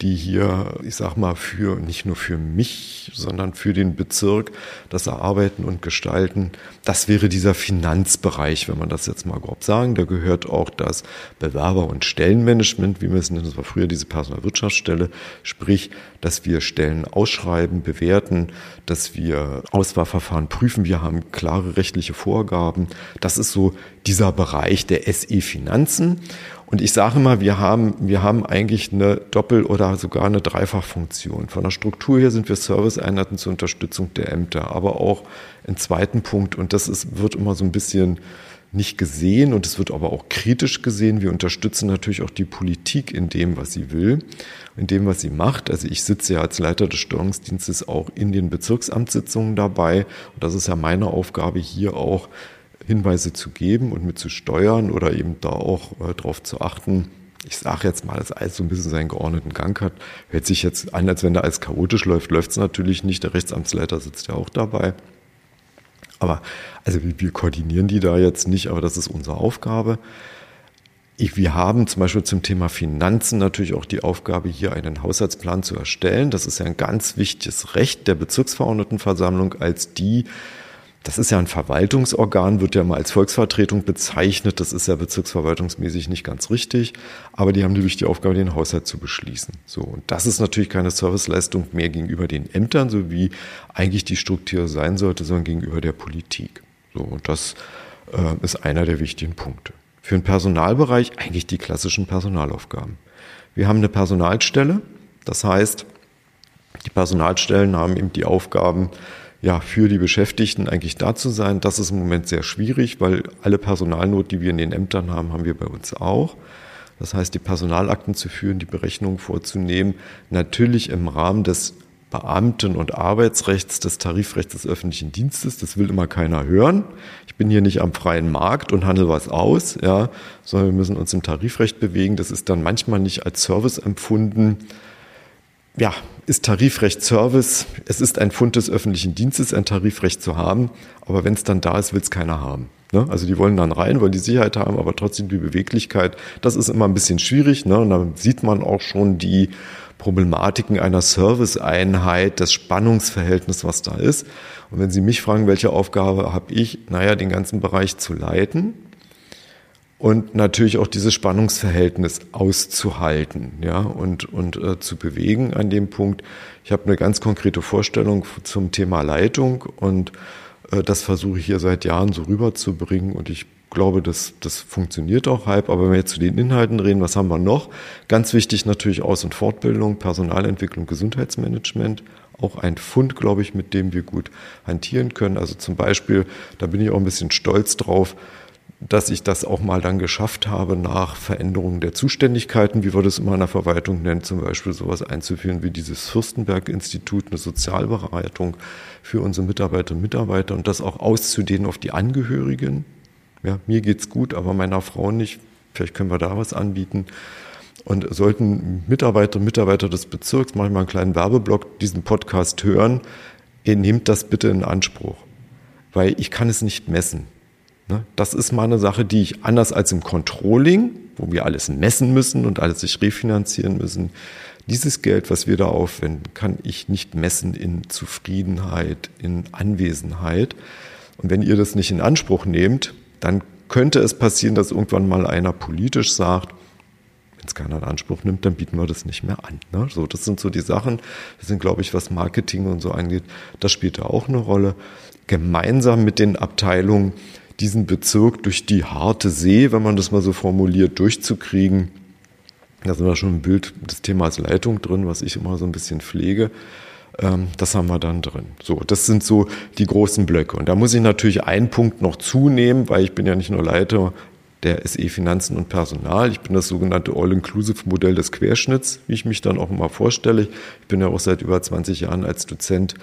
die hier, ich sag mal, für nicht nur für mich, sondern für den Bezirk das erarbeiten und gestalten. Das wäre dieser Finanzbereich, wenn man das jetzt mal grob sagen. Da gehört auch das Bewerber- und Stellenmanagement, wie wir es nennen. Das war früher diese Personalwirtschaftsstelle. Sprich, dass wir Stellen ausschreiben, bewerten, dass wir Auswahlverfahren prüfen. Wir haben klare rechtliche Vorgaben. Das ist so dieser Bereich der SE Finanzen. Und ich sage mal, wir haben, wir haben eigentlich eine Doppel- oder sogar eine Dreifachfunktion. Von der Struktur her sind wir Serviceeinheiten zur Unterstützung der Ämter, aber auch im zweiten Punkt, und das ist, wird immer so ein bisschen nicht gesehen und es wird aber auch kritisch gesehen. Wir unterstützen natürlich auch die Politik in dem, was sie will, in dem, was sie macht. Also ich sitze ja als Leiter des Steuerungsdienstes auch in den Bezirksamtssitzungen dabei. Und das ist ja meine Aufgabe hier auch, Hinweise zu geben und mit zu steuern oder eben da auch äh, darauf zu achten, ich sage jetzt mal, dass alles so ein bisschen seinen geordneten Gang hat. Hört sich jetzt an, als wenn da alles chaotisch läuft, läuft es natürlich nicht. Der Rechtsamtsleiter sitzt ja auch dabei. Aber also wir koordinieren die da jetzt nicht, aber das ist unsere Aufgabe. Ich, wir haben zum Beispiel zum Thema Finanzen natürlich auch die Aufgabe, hier einen Haushaltsplan zu erstellen. Das ist ja ein ganz wichtiges Recht der Bezirksverordnetenversammlung als die das ist ja ein Verwaltungsorgan, wird ja mal als Volksvertretung bezeichnet. Das ist ja bezirksverwaltungsmäßig nicht ganz richtig. Aber die haben die wichtige Aufgabe, den Haushalt zu beschließen. So. Und das ist natürlich keine Serviceleistung mehr gegenüber den Ämtern, so wie eigentlich die Struktur sein sollte, sondern gegenüber der Politik. So. Und das äh, ist einer der wichtigen Punkte. Für den Personalbereich eigentlich die klassischen Personalaufgaben. Wir haben eine Personalstelle. Das heißt, die Personalstellen haben eben die Aufgaben, ja, für die Beschäftigten eigentlich da zu sein. Das ist im Moment sehr schwierig, weil alle Personalnot, die wir in den Ämtern haben, haben wir bei uns auch. Das heißt, die Personalakten zu führen, die Berechnungen vorzunehmen, natürlich im Rahmen des Beamten- und Arbeitsrechts, des Tarifrechts des öffentlichen Dienstes. Das will immer keiner hören. Ich bin hier nicht am freien Markt und handle was aus, ja, sondern wir müssen uns im Tarifrecht bewegen. Das ist dann manchmal nicht als Service empfunden ja, ist Tarifrecht Service. Es ist ein Fund des öffentlichen Dienstes, ein Tarifrecht zu haben. Aber wenn es dann da ist, will es keiner haben. Ne? Also die wollen dann rein, wollen die Sicherheit haben, aber trotzdem die Beweglichkeit. Das ist immer ein bisschen schwierig. Ne? Und dann sieht man auch schon die Problematiken einer Serviceeinheit, das Spannungsverhältnis, was da ist. Und wenn Sie mich fragen, welche Aufgabe habe ich, naja, den ganzen Bereich zu leiten und natürlich auch dieses Spannungsverhältnis auszuhalten, ja, und, und äh, zu bewegen an dem Punkt. Ich habe eine ganz konkrete Vorstellung zum Thema Leitung und äh, das versuche ich hier seit Jahren so rüberzubringen und ich glaube, das, das funktioniert auch halb. Aber wenn wir jetzt zu den Inhalten reden, was haben wir noch? Ganz wichtig natürlich Aus- und Fortbildung, Personalentwicklung, Gesundheitsmanagement. Auch ein Fund, glaube ich, mit dem wir gut hantieren können. Also zum Beispiel, da bin ich auch ein bisschen stolz drauf, dass ich das auch mal dann geschafft habe, nach Veränderungen der Zuständigkeiten, wie wir das immer in der Verwaltung nennen, zum Beispiel sowas einzuführen wie dieses Fürstenberg-Institut, eine Sozialberatung für unsere Mitarbeiterinnen und Mitarbeiter und das auch auszudehnen auf die Angehörigen. Ja, mir geht's gut, aber meiner Frau nicht. Vielleicht können wir da was anbieten. Und sollten Mitarbeiter und Mitarbeiter des Bezirks, mache ich mal einen kleinen Werbeblock, diesen Podcast hören, ihr nehmt das bitte in Anspruch. Weil ich kann es nicht messen. Ne? Das ist mal eine Sache, die ich anders als im Controlling, wo wir alles messen müssen und alles sich refinanzieren müssen, dieses Geld, was wir da aufwenden, kann ich nicht messen in Zufriedenheit, in Anwesenheit. Und wenn ihr das nicht in Anspruch nehmt, dann könnte es passieren, dass irgendwann mal einer politisch sagt, wenn es keiner in Anspruch nimmt, dann bieten wir das nicht mehr an. Ne? So, das sind so die Sachen, das sind, glaube ich, was Marketing und so angeht, das spielt da auch eine Rolle. Gemeinsam mit den Abteilungen diesen Bezirk durch die harte See, wenn man das mal so formuliert, durchzukriegen. Da sind wir schon im Bild des Themas Leitung drin, was ich immer so ein bisschen pflege. Ähm, das haben wir dann drin. So, das sind so die großen Blöcke. Und da muss ich natürlich einen Punkt noch zunehmen, weil ich bin ja nicht nur Leiter der SE Finanzen und Personal. Ich bin das sogenannte All-Inclusive-Modell des Querschnitts, wie ich mich dann auch immer vorstelle. Ich bin ja auch seit über 20 Jahren als Dozent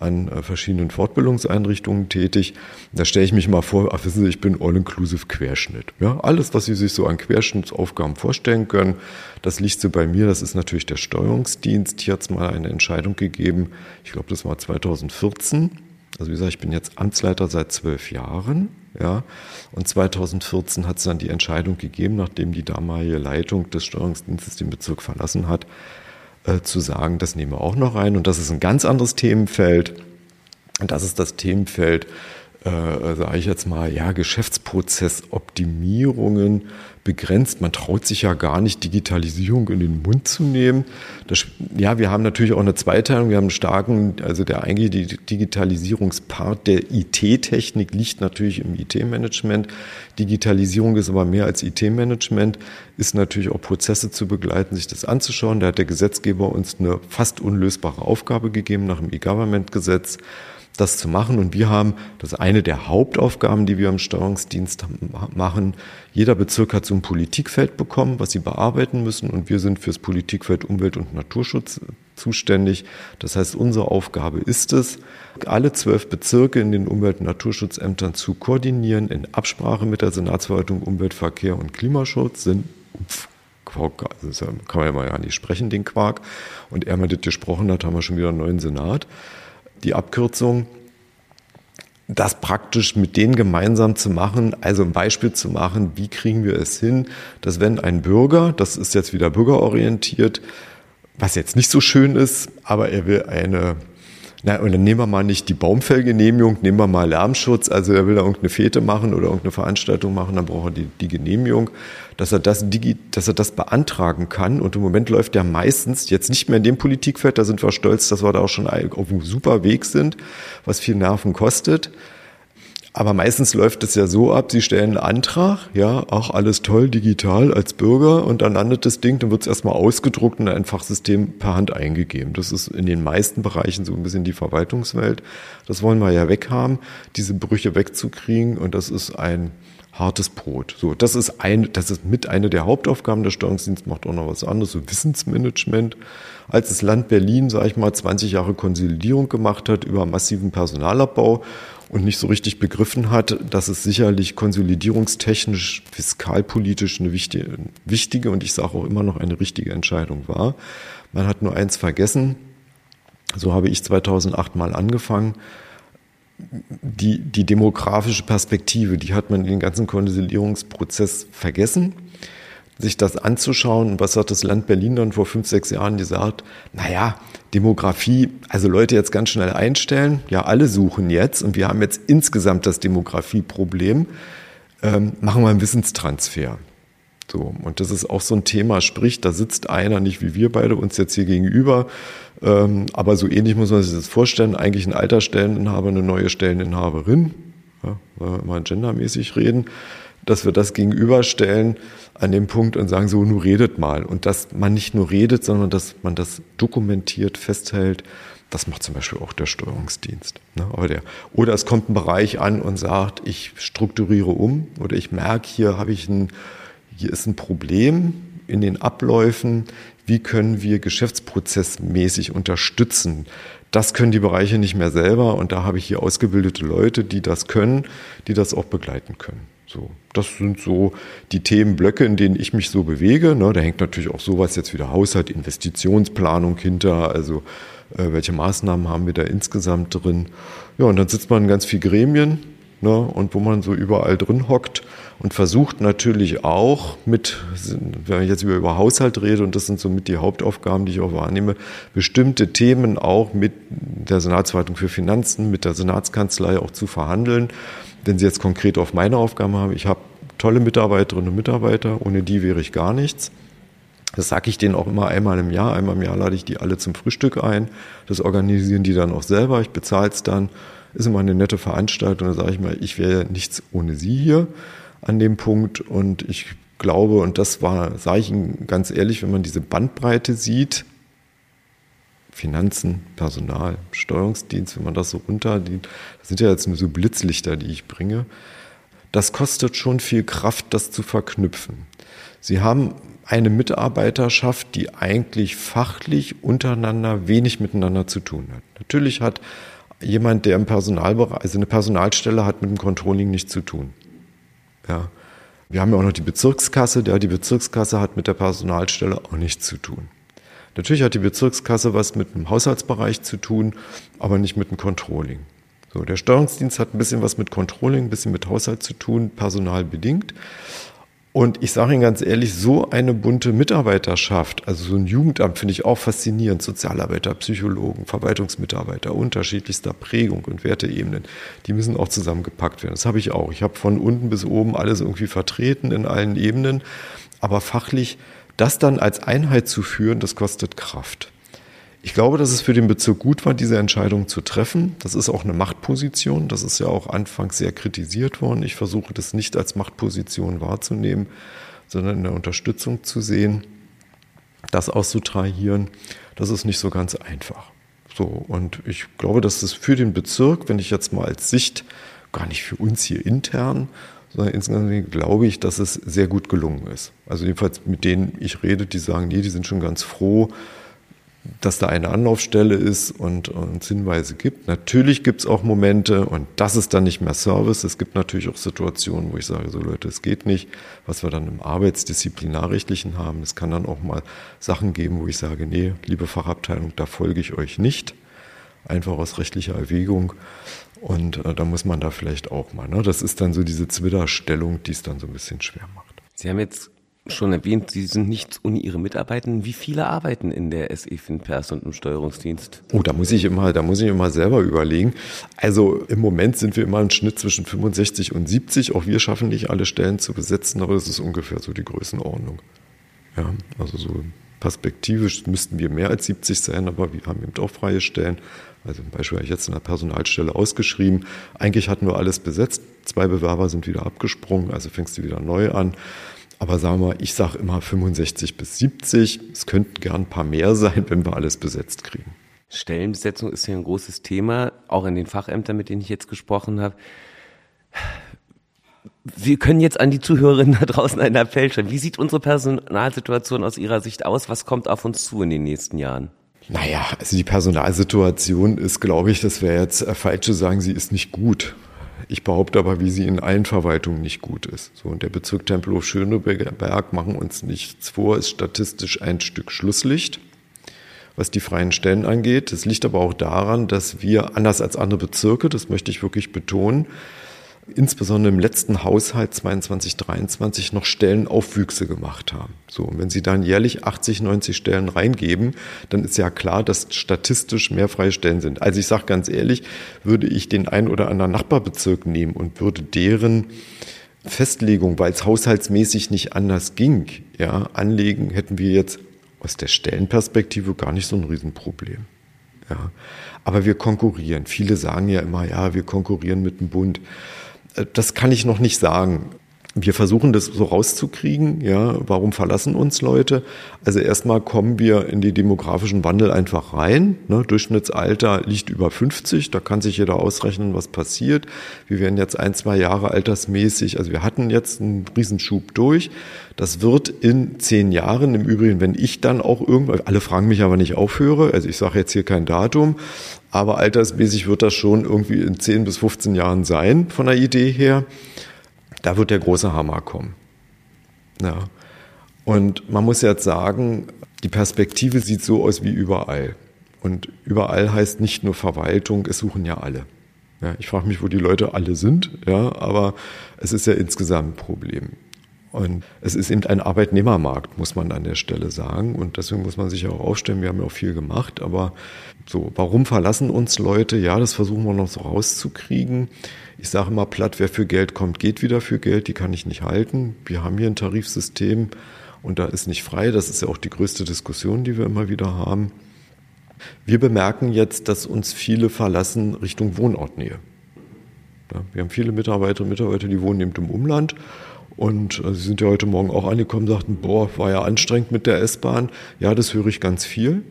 an äh, verschiedenen Fortbildungseinrichtungen tätig. Da stelle ich mich mal vor, ach, wissen Sie, ich bin All-Inclusive Querschnitt. Ja, alles, was Sie sich so an Querschnittsaufgaben vorstellen können, das liegt so bei mir. Das ist natürlich der Steuerungsdienst. Hier hat es mal eine Entscheidung gegeben. Ich glaube, das war 2014. Also wie gesagt, ich bin jetzt Amtsleiter seit zwölf Jahren ja, und 2014 hat es dann die Entscheidung gegeben, nachdem die damalige Leitung des Steuerungsdienstes den Bezirk verlassen hat, äh, zu sagen, das nehmen wir auch noch rein. Und das ist ein ganz anderes Themenfeld. Und das ist das Themenfeld, äh, sage ich jetzt mal, ja, Geschäftsprozessoptimierungen begrenzt. Man traut sich ja gar nicht, Digitalisierung in den Mund zu nehmen. Das, ja, wir haben natürlich auch eine Zweiteilung. Wir haben einen starken, also der eigentliche Digitalisierungspart der IT-Technik liegt natürlich im IT-Management. Digitalisierung ist aber mehr als IT-Management, ist natürlich auch Prozesse zu begleiten, sich das anzuschauen. Da hat der Gesetzgeber uns eine fast unlösbare Aufgabe gegeben nach dem E-Government-Gesetz das zu machen. Und wir haben, das ist eine der Hauptaufgaben, die wir im Steuerungsdienst machen. Jeder Bezirk hat so ein Politikfeld bekommen, was sie bearbeiten müssen. Und wir sind fürs Politikfeld Umwelt- und Naturschutz zuständig. Das heißt, unsere Aufgabe ist es, alle zwölf Bezirke in den Umwelt- und Naturschutzämtern zu koordinieren in Absprache mit der Senatsverwaltung Umwelt, Verkehr und Klimaschutz sind Quark, also kann man ja mal ja nicht sprechen, den Quark. Und er mal das gesprochen hat, haben wir schon wieder einen neuen Senat die Abkürzung, das praktisch mit denen gemeinsam zu machen, also ein Beispiel zu machen, wie kriegen wir es hin, dass wenn ein Bürger, das ist jetzt wieder bürgerorientiert, was jetzt nicht so schön ist, aber er will eine na, und dann nehmen wir mal nicht die Baumfellgenehmigung, nehmen wir mal Lärmschutz. Also er will da irgendeine Fete machen oder irgendeine Veranstaltung machen, dann braucht er die, die Genehmigung, dass er das, dass er das beantragen kann. Und im Moment läuft der meistens jetzt nicht mehr in dem Politikfeld. Da sind wir stolz, dass wir da auch schon auf einem super Weg sind, was viel Nerven kostet. Aber meistens läuft es ja so ab, Sie stellen einen Antrag, ja, auch alles toll, digital als Bürger und dann landet das Ding, dann wird es erstmal ausgedruckt und in ein Fachsystem per Hand eingegeben. Das ist in den meisten Bereichen so ein bisschen die Verwaltungswelt. Das wollen wir ja weghaben, diese Brüche wegzukriegen und das ist ein hartes Brot. So, das ist ein, das ist mit einer der Hauptaufgaben. Der Steuerungsdienst macht auch noch was anderes, so Wissensmanagement. Als das Land Berlin, sage ich mal, 20 Jahre Konsolidierung gemacht hat über massiven Personalabbau und nicht so richtig begriffen hat, dass es sicherlich konsolidierungstechnisch, fiskalpolitisch eine wichtige, wichtige und ich sage auch immer noch eine richtige Entscheidung war. Man hat nur eins vergessen. So habe ich 2008 mal angefangen. Die, die demografische Perspektive, die hat man in den ganzen Konsolidierungsprozess vergessen sich das anzuschauen. Was hat das Land Berlin dann vor fünf, sechs Jahren gesagt? Naja, Demografie, also Leute jetzt ganz schnell einstellen. Ja, alle suchen jetzt und wir haben jetzt insgesamt das Demografieproblem. Ähm, machen wir einen Wissenstransfer. So, und das ist auch so ein Thema, sprich, da sitzt einer, nicht wie wir beide uns jetzt hier gegenüber, ähm, aber so ähnlich muss man sich das vorstellen, eigentlich ein alter Stelleninhaber, eine neue Stelleninhaberin, ja, mal gendermäßig reden, dass wir das gegenüberstellen an dem Punkt und sagen, so, nur redet mal. Und dass man nicht nur redet, sondern dass man das dokumentiert, festhält. Das macht zum Beispiel auch der Steuerungsdienst. Ne? Oder, der, oder es kommt ein Bereich an und sagt, ich strukturiere um oder ich merke, hier habe ich ein, hier ist ein Problem in den Abläufen. Wie können wir geschäftsprozessmäßig unterstützen? Das können die Bereiche nicht mehr selber und da habe ich hier ausgebildete Leute, die das können, die das auch begleiten können. So, das sind so die Themenblöcke, in denen ich mich so bewege. Ne, da hängt natürlich auch sowas jetzt wieder Haushalt, Investitionsplanung hinter, also äh, welche Maßnahmen haben wir da insgesamt drin. Ja, und dann sitzt man in ganz viel Gremien ne, und wo man so überall drin hockt und versucht natürlich auch mit, wenn ich jetzt über, Haushalt rede, und das sind somit die Hauptaufgaben, die ich auch wahrnehme, bestimmte Themen auch mit der Senatsverwaltung für Finanzen, mit der Senatskanzlei auch zu verhandeln wenn Sie jetzt konkret auf meine Aufgaben haben, ich habe tolle Mitarbeiterinnen und Mitarbeiter, ohne die wäre ich gar nichts. Das sage ich denen auch immer einmal im Jahr. Einmal im Jahr lade ich die alle zum Frühstück ein. Das organisieren die dann auch selber. Ich bezahle es dann. Ist immer eine nette Veranstaltung. Da sage ich mal, ich wäre nichts ohne Sie hier an dem Punkt. Und ich glaube, und das war, sage ich Ihnen ganz ehrlich, wenn man diese Bandbreite sieht, Finanzen, Personal, Steuerungsdienst, wenn man das so runter, das sind ja jetzt nur so Blitzlichter, die ich bringe. Das kostet schon viel Kraft, das zu verknüpfen. Sie haben eine Mitarbeiterschaft, die eigentlich fachlich untereinander wenig miteinander zu tun hat. Natürlich hat jemand, der im Personalbereich, also eine Personalstelle hat mit dem Controlling nichts zu tun. Ja. Wir haben ja auch noch die Bezirkskasse, der die Bezirkskasse hat mit der Personalstelle auch nichts zu tun. Natürlich hat die Bezirkskasse was mit dem Haushaltsbereich zu tun, aber nicht mit dem Controlling. So, der Steuerungsdienst hat ein bisschen was mit Controlling, ein bisschen mit Haushalt zu tun, personalbedingt. Und ich sage Ihnen ganz ehrlich, so eine bunte Mitarbeiterschaft, also so ein Jugendamt finde ich auch faszinierend. Sozialarbeiter, Psychologen, Verwaltungsmitarbeiter unterschiedlichster Prägung und Werteebenen, die müssen auch zusammengepackt werden. Das habe ich auch. Ich habe von unten bis oben alles irgendwie vertreten in allen Ebenen. Aber fachlich, das dann als Einheit zu führen, das kostet Kraft. Ich glaube, dass es für den Bezirk gut war, diese Entscheidung zu treffen. Das ist auch eine Machtposition. Das ist ja auch anfangs sehr kritisiert worden. Ich versuche das nicht als Machtposition wahrzunehmen, sondern in der Unterstützung zu sehen. Das auszutrahieren, das ist nicht so ganz einfach. So, und ich glaube, dass es für den Bezirk, wenn ich jetzt mal als Sicht, gar nicht für uns hier intern, sondern insgesamt glaube ich, dass es sehr gut gelungen ist. Also jedenfalls mit denen ich rede, die sagen, nee, die sind schon ganz froh, dass da eine Anlaufstelle ist und uns Hinweise gibt. Natürlich gibt es auch Momente, und das ist dann nicht mehr Service. Es gibt natürlich auch Situationen, wo ich sage, so Leute, es geht nicht, was wir dann im Arbeitsdisziplinarrechtlichen haben. Es kann dann auch mal Sachen geben, wo ich sage, nee, liebe Fachabteilung, da folge ich euch nicht. Einfach aus rechtlicher Erwägung. Und äh, da muss man da vielleicht auch mal. Ne? Das ist dann so diese Zwitterstellung, die es dann so ein bisschen schwer macht. Sie haben jetzt schon erwähnt, Sie sind nicht ohne Ihre Mitarbeiter. Wie viele arbeiten in der SE Finpers und im Steuerungsdienst? Oh, da muss ich immer, da muss ich immer selber überlegen. Also im Moment sind wir immer im Schnitt zwischen 65 und 70. Auch wir schaffen nicht alle Stellen zu besetzen, aber das ist ungefähr so die Größenordnung. Ja, also so perspektivisch müssten wir mehr als 70 sein, aber wir haben eben auch freie Stellen. Also zum Beispiel habe ich jetzt in der Personalstelle ausgeschrieben. Eigentlich hatten wir alles besetzt. Zwei Bewerber sind wieder abgesprungen, also fängst du wieder neu an. Aber sagen wir, ich sage immer 65 bis 70. Es könnten gern ein paar mehr sein, wenn wir alles besetzt kriegen. Stellenbesetzung ist ja ein großes Thema, auch in den Fachämtern, mit denen ich jetzt gesprochen habe. Wir können jetzt an die Zuhörerinnen da draußen einen Appell stellen. Wie sieht unsere Personalsituation aus Ihrer Sicht aus? Was kommt auf uns zu in den nächsten Jahren? Naja, also die Personalsituation ist, glaube ich, das wäre jetzt falsch zu sagen, sie ist nicht gut. Ich behaupte aber, wie sie in allen Verwaltungen nicht gut ist. So, und der Bezirk Tempelhof-Schöneberg machen uns nichts vor, ist statistisch ein Stück Schlusslicht, was die freien Stellen angeht. Das liegt aber auch daran, dass wir, anders als andere Bezirke, das möchte ich wirklich betonen, insbesondere im letzten Haushalt 22, 23 noch Stellenaufwüchse gemacht haben. So, und wenn Sie dann jährlich 80, 90 Stellen reingeben, dann ist ja klar, dass statistisch mehr freie Stellen sind. Also ich sage ganz ehrlich, würde ich den ein oder anderen Nachbarbezirk nehmen und würde deren Festlegung, weil es haushaltsmäßig nicht anders ging, ja, anlegen, hätten wir jetzt aus der Stellenperspektive gar nicht so ein Riesenproblem. Ja. Aber wir konkurrieren. Viele sagen ja immer, ja, wir konkurrieren mit dem Bund. Äh, das kann ich noch nicht sagen. Wir versuchen das so rauszukriegen, ja, warum verlassen uns Leute? Also erstmal kommen wir in die demografischen Wandel einfach rein. Ne? Durchschnittsalter liegt über 50, da kann sich jeder ausrechnen, was passiert. Wir werden jetzt ein, zwei Jahre altersmäßig, also wir hatten jetzt einen Riesenschub durch. Das wird in zehn Jahren, im Übrigen, wenn ich dann auch irgendwann, alle fragen mich aber nicht aufhöre, also ich sage jetzt hier kein Datum, aber altersmäßig wird das schon irgendwie in 10 bis 15 Jahren sein, von der Idee her. Da wird der große Hammer kommen. Ja. Und man muss jetzt sagen, die Perspektive sieht so aus wie überall. Und überall heißt nicht nur Verwaltung, es suchen ja alle. Ja, ich frage mich, wo die Leute alle sind, ja, aber es ist ja insgesamt ein Problem. Und es ist eben ein Arbeitnehmermarkt, muss man an der Stelle sagen. Und deswegen muss man sich auch aufstellen. Wir haben ja auch viel gemacht. Aber so, warum verlassen uns Leute? Ja, das versuchen wir noch so rauszukriegen. Ich sage immer platt, wer für Geld kommt, geht wieder für Geld. Die kann ich nicht halten. Wir haben hier ein Tarifsystem und da ist nicht frei. Das ist ja auch die größte Diskussion, die wir immer wieder haben. Wir bemerken jetzt, dass uns viele verlassen Richtung Wohnortnähe. Ja, wir haben viele Mitarbeiterinnen und Mitarbeiter, die wohnen eben im Umland und äh, Sie sind ja heute Morgen auch angekommen, sagten, boah, war ja anstrengend mit der S-Bahn. Ja, das höre ich ganz viel.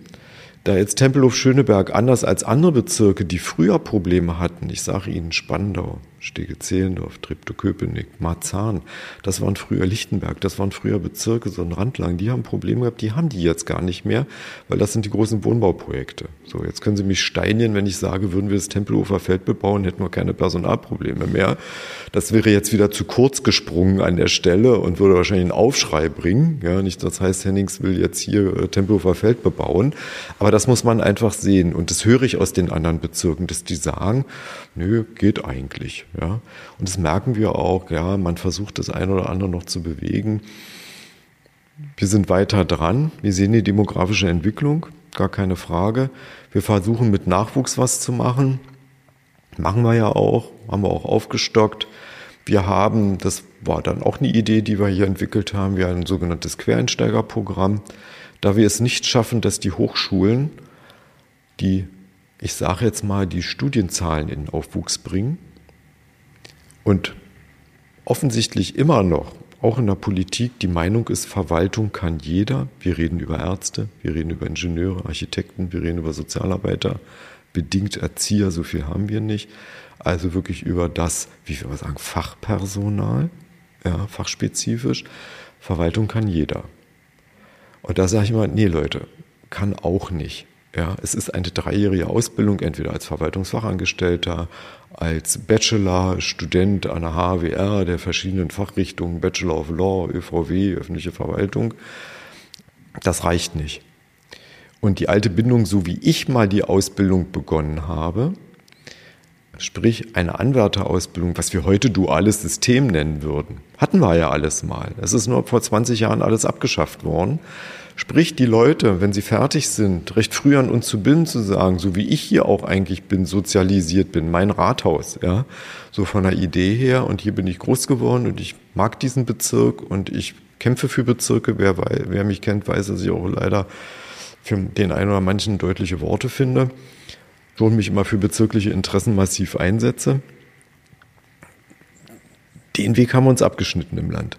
Da jetzt Tempelhof-Schöneberg anders als andere Bezirke, die früher Probleme hatten, ich sage Ihnen Spandau, Stege-Zehlendorf, Treptow-Köpenick, Marzahn, das waren früher Lichtenberg, das waren früher Bezirke, so ein Randlagen, die haben Probleme gehabt, die haben die jetzt gar nicht mehr, weil das sind die großen Wohnbauprojekte. So, jetzt können Sie mich steinigen, wenn ich sage, würden wir das Tempelhofer Feld bebauen, hätten wir keine Personalprobleme mehr. Das wäre jetzt wieder zu kurz gesprungen an der Stelle und würde wahrscheinlich einen Aufschrei bringen. Ja, nicht das heißt, Hennings will jetzt hier äh, Tempelhofer Feld bebauen, aber das muss man einfach sehen und das höre ich aus den anderen Bezirken, dass die sagen, nö, geht eigentlich. Ja. Und das merken wir auch, ja, man versucht das eine oder andere noch zu bewegen. Wir sind weiter dran. Wir sehen die demografische Entwicklung, gar keine Frage. Wir versuchen mit Nachwuchs was zu machen. Machen wir ja auch, haben wir auch aufgestockt. Wir haben, das war dann auch eine Idee, die wir hier entwickelt haben, wir haben ein sogenanntes Quereinsteigerprogramm. Da wir es nicht schaffen, dass die Hochschulen die, ich sage jetzt mal, die Studienzahlen in Aufwuchs bringen, und offensichtlich immer noch, auch in der Politik, die Meinung ist, Verwaltung kann jeder. Wir reden über Ärzte, wir reden über Ingenieure, Architekten, wir reden über Sozialarbeiter, bedingt Erzieher, so viel haben wir nicht. Also wirklich über das, wie wir sagen, Fachpersonal, ja, fachspezifisch. Verwaltung kann jeder. Und da sage ich mal, nee Leute, kann auch nicht. Ja, es ist eine dreijährige Ausbildung, entweder als Verwaltungsfachangestellter, als Bachelor, Student an der HWR der verschiedenen Fachrichtungen, Bachelor of Law, ÖVW, öffentliche Verwaltung. Das reicht nicht. Und die alte Bindung, so wie ich mal die Ausbildung begonnen habe, sprich eine Anwärterausbildung, was wir heute duales System nennen würden, hatten wir ja alles mal. Es ist nur vor 20 Jahren alles abgeschafft worden. Sprich, die Leute, wenn sie fertig sind, recht früh an uns zu binden, zu sagen, so wie ich hier auch eigentlich bin, sozialisiert bin, mein Rathaus, ja, so von der Idee her und hier bin ich groß geworden und ich mag diesen Bezirk und ich kämpfe für Bezirke. Wer, wer mich kennt, weiß, dass ich auch leider für den einen oder manchen deutliche Worte finde schon mich immer für bezirkliche Interessen massiv einsetze. Den Weg haben wir uns abgeschnitten im Land.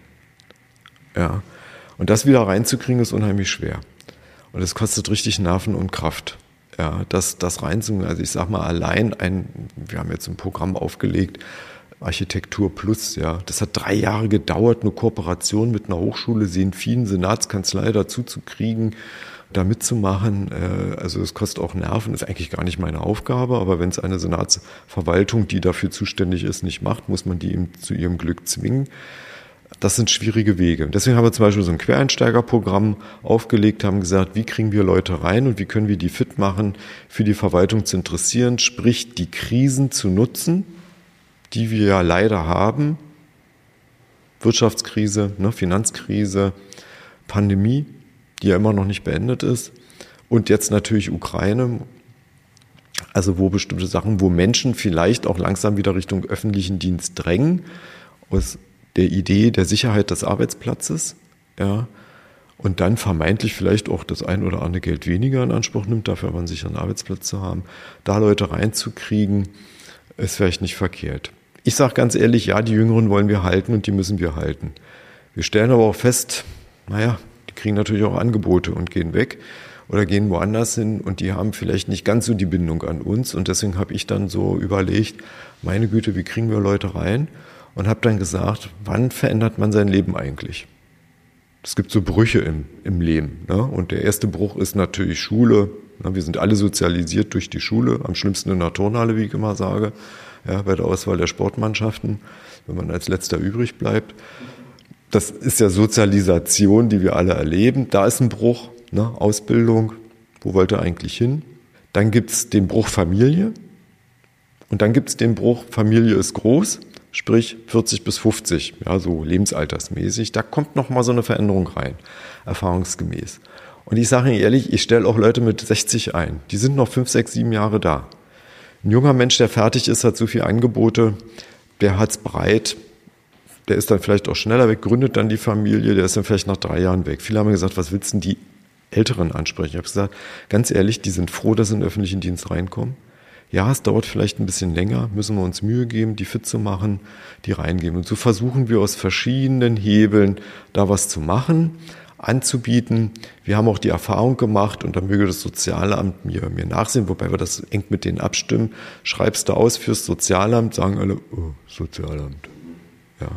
Ja. Und das wieder reinzukriegen, ist unheimlich schwer. Und es kostet richtig Nerven und Kraft. Ja, das, das reinzukriegen. Also ich sag mal, allein ein, wir haben jetzt ein Programm aufgelegt, Architektur Plus, ja. Das hat drei Jahre gedauert, eine Kooperation mit einer Hochschule, vielen Senatskanzlei dazu zu kriegen, da mitzumachen. Äh, also es kostet auch Nerven, ist eigentlich gar nicht meine Aufgabe, aber wenn es eine Senatsverwaltung, die dafür zuständig ist, nicht macht, muss man die ihm zu ihrem Glück zwingen. Das sind schwierige Wege. Deswegen haben wir zum Beispiel so ein Quereinsteigerprogramm aufgelegt, haben gesagt, wie kriegen wir Leute rein und wie können wir die fit machen, für die Verwaltung zu interessieren, sprich die Krisen zu nutzen, die wir ja leider haben. Wirtschaftskrise, ne, Finanzkrise, Pandemie, die ja immer noch nicht beendet ist. Und jetzt natürlich Ukraine, also wo bestimmte Sachen, wo Menschen vielleicht auch langsam wieder Richtung öffentlichen Dienst drängen, aus der Idee der Sicherheit des Arbeitsplatzes, ja, und dann vermeintlich vielleicht auch das ein oder andere Geld weniger in Anspruch nimmt, dafür aber einen sicheren Arbeitsplatz zu haben, da Leute reinzukriegen, ist vielleicht nicht verkehrt. Ich sage ganz ehrlich, ja, die Jüngeren wollen wir halten und die müssen wir halten. Wir stellen aber auch fest, naja, kriegen natürlich auch Angebote und gehen weg oder gehen woanders hin und die haben vielleicht nicht ganz so die Bindung an uns. Und deswegen habe ich dann so überlegt, meine Güte, wie kriegen wir Leute rein? Und habe dann gesagt, wann verändert man sein Leben eigentlich? Es gibt so Brüche im, im Leben. Ne? Und der erste Bruch ist natürlich Schule. Ne? Wir sind alle sozialisiert durch die Schule, am schlimmsten in der Turnhalle, wie ich immer sage, ja, bei der Auswahl der Sportmannschaften, wenn man als letzter übrig bleibt das ist ja Sozialisation, die wir alle erleben. Da ist ein Bruch, ne? Ausbildung, wo wollt ihr eigentlich hin? Dann gibt es den Bruch Familie und dann gibt es den Bruch Familie ist groß, sprich 40 bis 50, ja, so lebensaltersmäßig. Da kommt nochmal so eine Veränderung rein, erfahrungsgemäß. Und ich sage Ihnen ehrlich, ich stelle auch Leute mit 60 ein. Die sind noch 5, 6, 7 Jahre da. Ein junger Mensch, der fertig ist, hat so viele Angebote, der hat es breit, der ist dann vielleicht auch schneller weg, gründet dann die Familie, der ist dann vielleicht nach drei Jahren weg. Viele haben gesagt, was willst denn die Älteren ansprechen? Ich habe gesagt, ganz ehrlich, die sind froh, dass sie in den öffentlichen Dienst reinkommen. Ja, es dauert vielleicht ein bisschen länger, müssen wir uns Mühe geben, die fit zu machen, die reingeben. Und so versuchen wir aus verschiedenen Hebeln da was zu machen. anzubieten. Wir haben auch die Erfahrung gemacht und da möge das Sozialamt mir, mir nachsehen, wobei wir das eng mit denen abstimmen. Schreibst du aus fürs Sozialamt, sagen alle, oh, Sozialamt. Ja.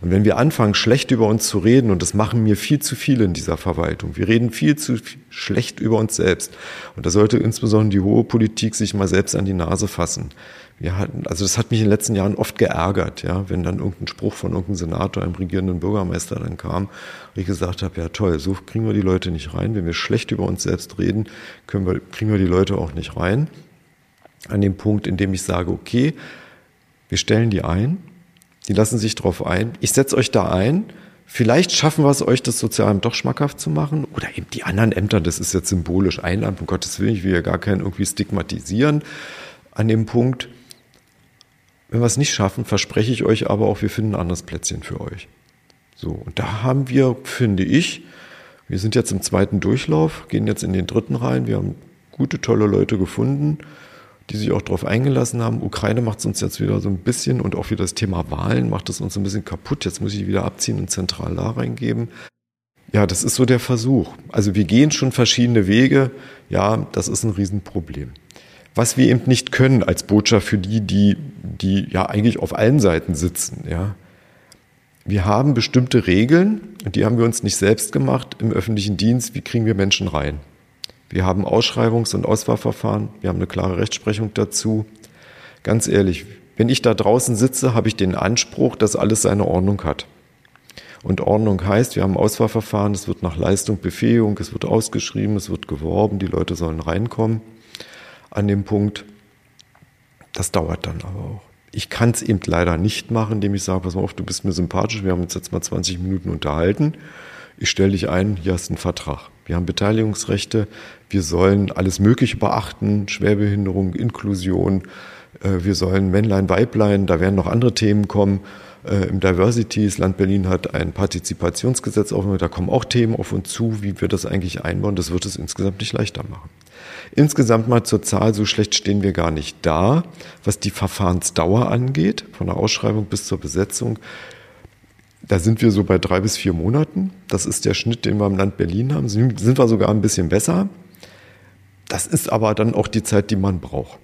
Und wenn wir anfangen, schlecht über uns zu reden, und das machen mir viel zu viele in dieser Verwaltung, wir reden viel zu schlecht über uns selbst. Und da sollte insbesondere die hohe Politik sich mal selbst an die Nase fassen. Wir hatten, also das hat mich in den letzten Jahren oft geärgert, ja, wenn dann irgendein Spruch von irgendeinem Senator, einem regierenden Bürgermeister dann kam, und ich gesagt habe, ja toll, so kriegen wir die Leute nicht rein. Wenn wir schlecht über uns selbst reden, können wir, kriegen wir die Leute auch nicht rein. An dem Punkt, in dem ich sage, okay, wir stellen die ein, die lassen sich drauf ein. Ich setze euch da ein. Vielleicht schaffen wir es euch, das Sozialamt doch schmackhaft zu machen. Oder eben die anderen Ämter, das ist jetzt symbolisch ein Amt, um Gottes Willen, ich will ja gar keinen irgendwie stigmatisieren an dem Punkt. Wenn wir es nicht schaffen, verspreche ich euch aber auch, wir finden ein anderes Plätzchen für euch. So, und da haben wir, finde ich, wir sind jetzt im zweiten Durchlauf, gehen jetzt in den dritten rein. Wir haben gute, tolle Leute gefunden die sich auch darauf eingelassen haben. Ukraine macht es uns jetzt wieder so ein bisschen und auch wieder das Thema Wahlen macht es uns ein bisschen kaputt. Jetzt muss ich wieder abziehen und zentral da reingeben. Ja, das ist so der Versuch. Also wir gehen schon verschiedene Wege. Ja, das ist ein Riesenproblem. Was wir eben nicht können als Botschaft für die, die, die ja eigentlich auf allen Seiten sitzen, ja. Wir haben bestimmte Regeln und die haben wir uns nicht selbst gemacht im öffentlichen Dienst. Wie kriegen wir Menschen rein? Wir haben Ausschreibungs- und Auswahlverfahren. Wir haben eine klare Rechtsprechung dazu. Ganz ehrlich, wenn ich da draußen sitze, habe ich den Anspruch, dass alles seine Ordnung hat. Und Ordnung heißt, wir haben Auswahlverfahren, es wird nach Leistung Befähigung, es wird ausgeschrieben, es wird geworben, die Leute sollen reinkommen an dem Punkt. Das dauert dann aber auch. Ich kann es eben leider nicht machen, indem ich sage, pass mal auf, du bist mir sympathisch, wir haben uns jetzt mal 20 Minuten unterhalten. Ich stelle dich ein, hier hast du einen Vertrag. Wir haben Beteiligungsrechte, wir sollen alles Mögliche beachten, Schwerbehinderung, Inklusion, äh, wir sollen Männlein, Weiblein, da werden noch andere Themen kommen. Äh, Im Diversity, das Land Berlin hat ein Partizipationsgesetz auf, da kommen auch Themen auf uns zu, wie wir das eigentlich einbauen. Das wird es insgesamt nicht leichter machen. Insgesamt mal zur Zahl, so schlecht stehen wir gar nicht da, was die Verfahrensdauer angeht, von der Ausschreibung bis zur Besetzung. Da sind wir so bei drei bis vier Monaten. Das ist der Schnitt, den wir im Land Berlin haben. Sind wir sogar ein bisschen besser. Das ist aber dann auch die Zeit, die man braucht.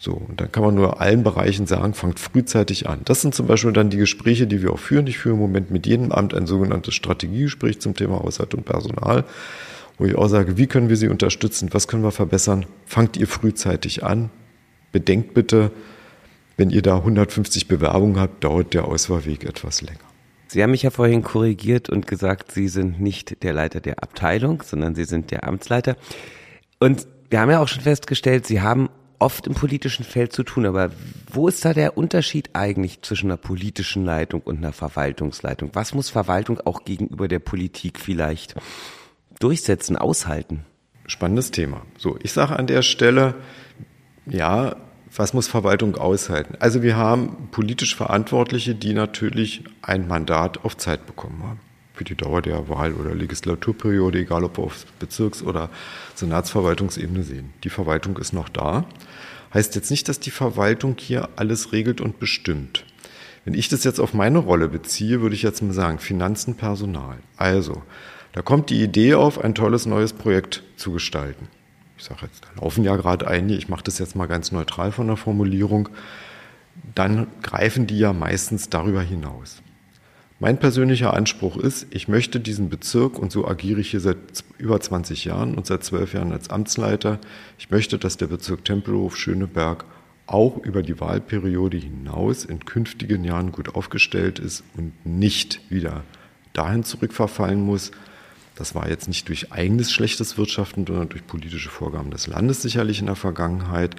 So, und dann kann man nur allen Bereichen sagen, fangt frühzeitig an. Das sind zum Beispiel dann die Gespräche, die wir auch führen. Ich führe im Moment mit jedem Amt ein sogenanntes Strategiegespräch zum Thema Haushalt und Personal, wo ich auch sage, wie können wir sie unterstützen, was können wir verbessern. Fangt ihr frühzeitig an. Bedenkt bitte, wenn ihr da 150 Bewerbungen habt, dauert der Auswahlweg etwas länger. Sie haben mich ja vorhin korrigiert und gesagt, Sie sind nicht der Leiter der Abteilung, sondern Sie sind der Amtsleiter. Und wir haben ja auch schon festgestellt, Sie haben oft im politischen Feld zu tun, aber wo ist da der Unterschied eigentlich zwischen einer politischen Leitung und einer Verwaltungsleitung? Was muss Verwaltung auch gegenüber der Politik vielleicht durchsetzen, aushalten? Spannendes Thema. So, ich sage an der Stelle, ja, was muss Verwaltung aushalten? Also wir haben politisch Verantwortliche, die natürlich ein Mandat auf Zeit bekommen haben. Für die Dauer der Wahl- oder Legislaturperiode, egal ob wir auf Bezirks- oder Senatsverwaltungsebene sehen. Die Verwaltung ist noch da. Heißt jetzt nicht, dass die Verwaltung hier alles regelt und bestimmt. Wenn ich das jetzt auf meine Rolle beziehe, würde ich jetzt mal sagen, Finanzen, Personal. Also, da kommt die Idee auf, ein tolles neues Projekt zu gestalten ich sage jetzt, da laufen ja gerade einige, ich mache das jetzt mal ganz neutral von der Formulierung, dann greifen die ja meistens darüber hinaus. Mein persönlicher Anspruch ist, ich möchte diesen Bezirk, und so agiere ich hier seit über 20 Jahren und seit zwölf Jahren als Amtsleiter, ich möchte, dass der Bezirk Tempelhof-Schöneberg auch über die Wahlperiode hinaus in künftigen Jahren gut aufgestellt ist und nicht wieder dahin zurückverfallen muss, das war jetzt nicht durch eigenes schlechtes Wirtschaften, sondern durch politische Vorgaben des Landes sicherlich in der Vergangenheit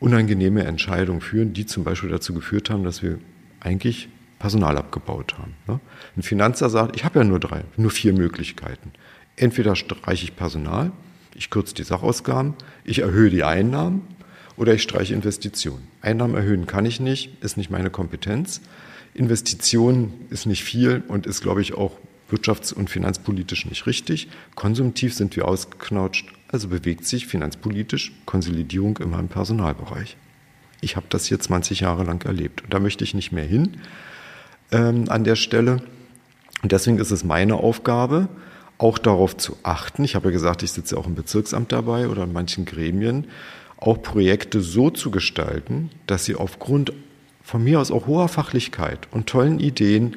unangenehme Entscheidungen führen, die zum Beispiel dazu geführt haben, dass wir eigentlich Personal abgebaut haben. Ne? Ein Finanzer sagt, ich habe ja nur drei, nur vier Möglichkeiten. Entweder streiche ich Personal, ich kürze die Sachausgaben, ich erhöhe die Einnahmen oder ich streiche Investitionen. Einnahmen erhöhen kann ich nicht, ist nicht meine Kompetenz. Investitionen ist nicht viel und ist, glaube ich, auch wirtschafts- und finanzpolitisch nicht richtig. Konsumtiv sind wir ausgeknautscht, also bewegt sich finanzpolitisch Konsolidierung immer im Personalbereich. Ich habe das hier 20 Jahre lang erlebt und da möchte ich nicht mehr hin ähm, an der Stelle. Und deswegen ist es meine Aufgabe, auch darauf zu achten, ich habe ja gesagt, ich sitze auch im Bezirksamt dabei oder in manchen Gremien, auch Projekte so zu gestalten, dass sie aufgrund von mir aus auch hoher Fachlichkeit und tollen Ideen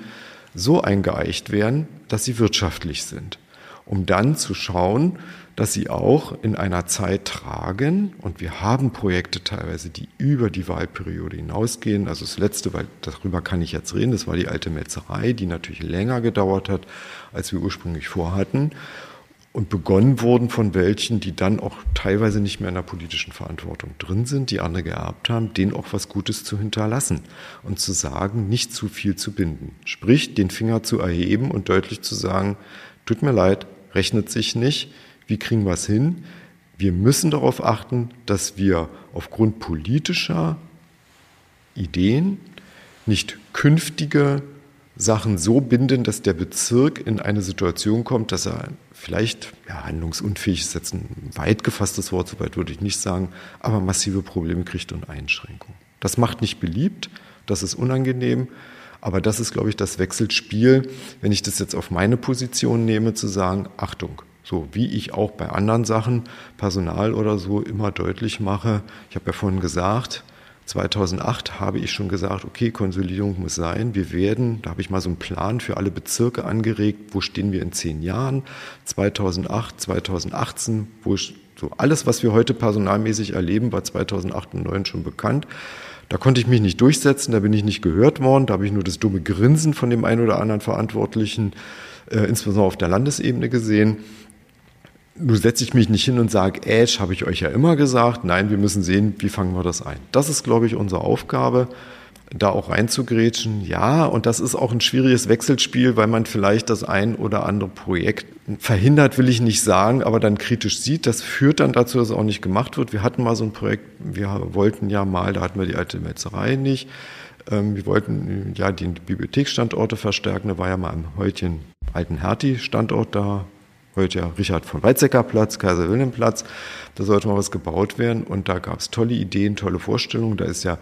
so eingeeicht werden, dass sie wirtschaftlich sind, um dann zu schauen, dass sie auch in einer Zeit tragen. Und wir haben Projekte teilweise, die über die Wahlperiode hinausgehen. Also das letzte, weil darüber kann ich jetzt reden, das war die alte Metzerei, die natürlich länger gedauert hat, als wir ursprünglich vorhatten. Und begonnen wurden von welchen, die dann auch teilweise nicht mehr in der politischen Verantwortung drin sind, die andere geerbt haben, denen auch was Gutes zu hinterlassen und zu sagen, nicht zu viel zu binden. Sprich, den Finger zu erheben und deutlich zu sagen, tut mir leid, rechnet sich nicht, wie kriegen wir es hin? Wir müssen darauf achten, dass wir aufgrund politischer Ideen nicht künftige Sachen so binden, dass der Bezirk in eine Situation kommt, dass er vielleicht ja, handlungsunfähig ist jetzt ein weit gefasstes Wort, soweit würde ich nicht sagen, aber massive Probleme kriegt und Einschränkungen. Das macht nicht beliebt, das ist unangenehm, aber das ist, glaube ich, das Wechselspiel, wenn ich das jetzt auf meine Position nehme, zu sagen, Achtung, so wie ich auch bei anderen Sachen, Personal oder so, immer deutlich mache. Ich habe ja vorhin gesagt, 2008 habe ich schon gesagt, okay, Konsolidierung muss sein. Wir werden, da habe ich mal so einen Plan für alle Bezirke angeregt, wo stehen wir in zehn Jahren, 2008, 2018, wo so alles, was wir heute personalmäßig erleben, war 2008 und 2009 schon bekannt. Da konnte ich mich nicht durchsetzen, da bin ich nicht gehört worden, da habe ich nur das dumme Grinsen von dem einen oder anderen Verantwortlichen, äh, insbesondere auf der Landesebene gesehen. Nun setze ich mich nicht hin und sage, Äsch, habe ich euch ja immer gesagt. Nein, wir müssen sehen, wie fangen wir das ein. Das ist, glaube ich, unsere Aufgabe, da auch reinzugrätschen. Ja, und das ist auch ein schwieriges Wechselspiel, weil man vielleicht das ein oder andere Projekt verhindert, will ich nicht sagen, aber dann kritisch sieht. Das führt dann dazu, dass es auch nicht gemacht wird. Wir hatten mal so ein Projekt, wir wollten ja mal, da hatten wir die alte Metzerei nicht. Ähm, wir wollten ja die Bibliotheksstandorte verstärken. Da war ja mal am heutigen alten Hertie-Standort da heute ja Richard von Weizsäcker Platz, Kaiser Wilhelm Platz. Da sollte mal was gebaut werden und da gab es tolle Ideen, tolle Vorstellungen. Da ist ja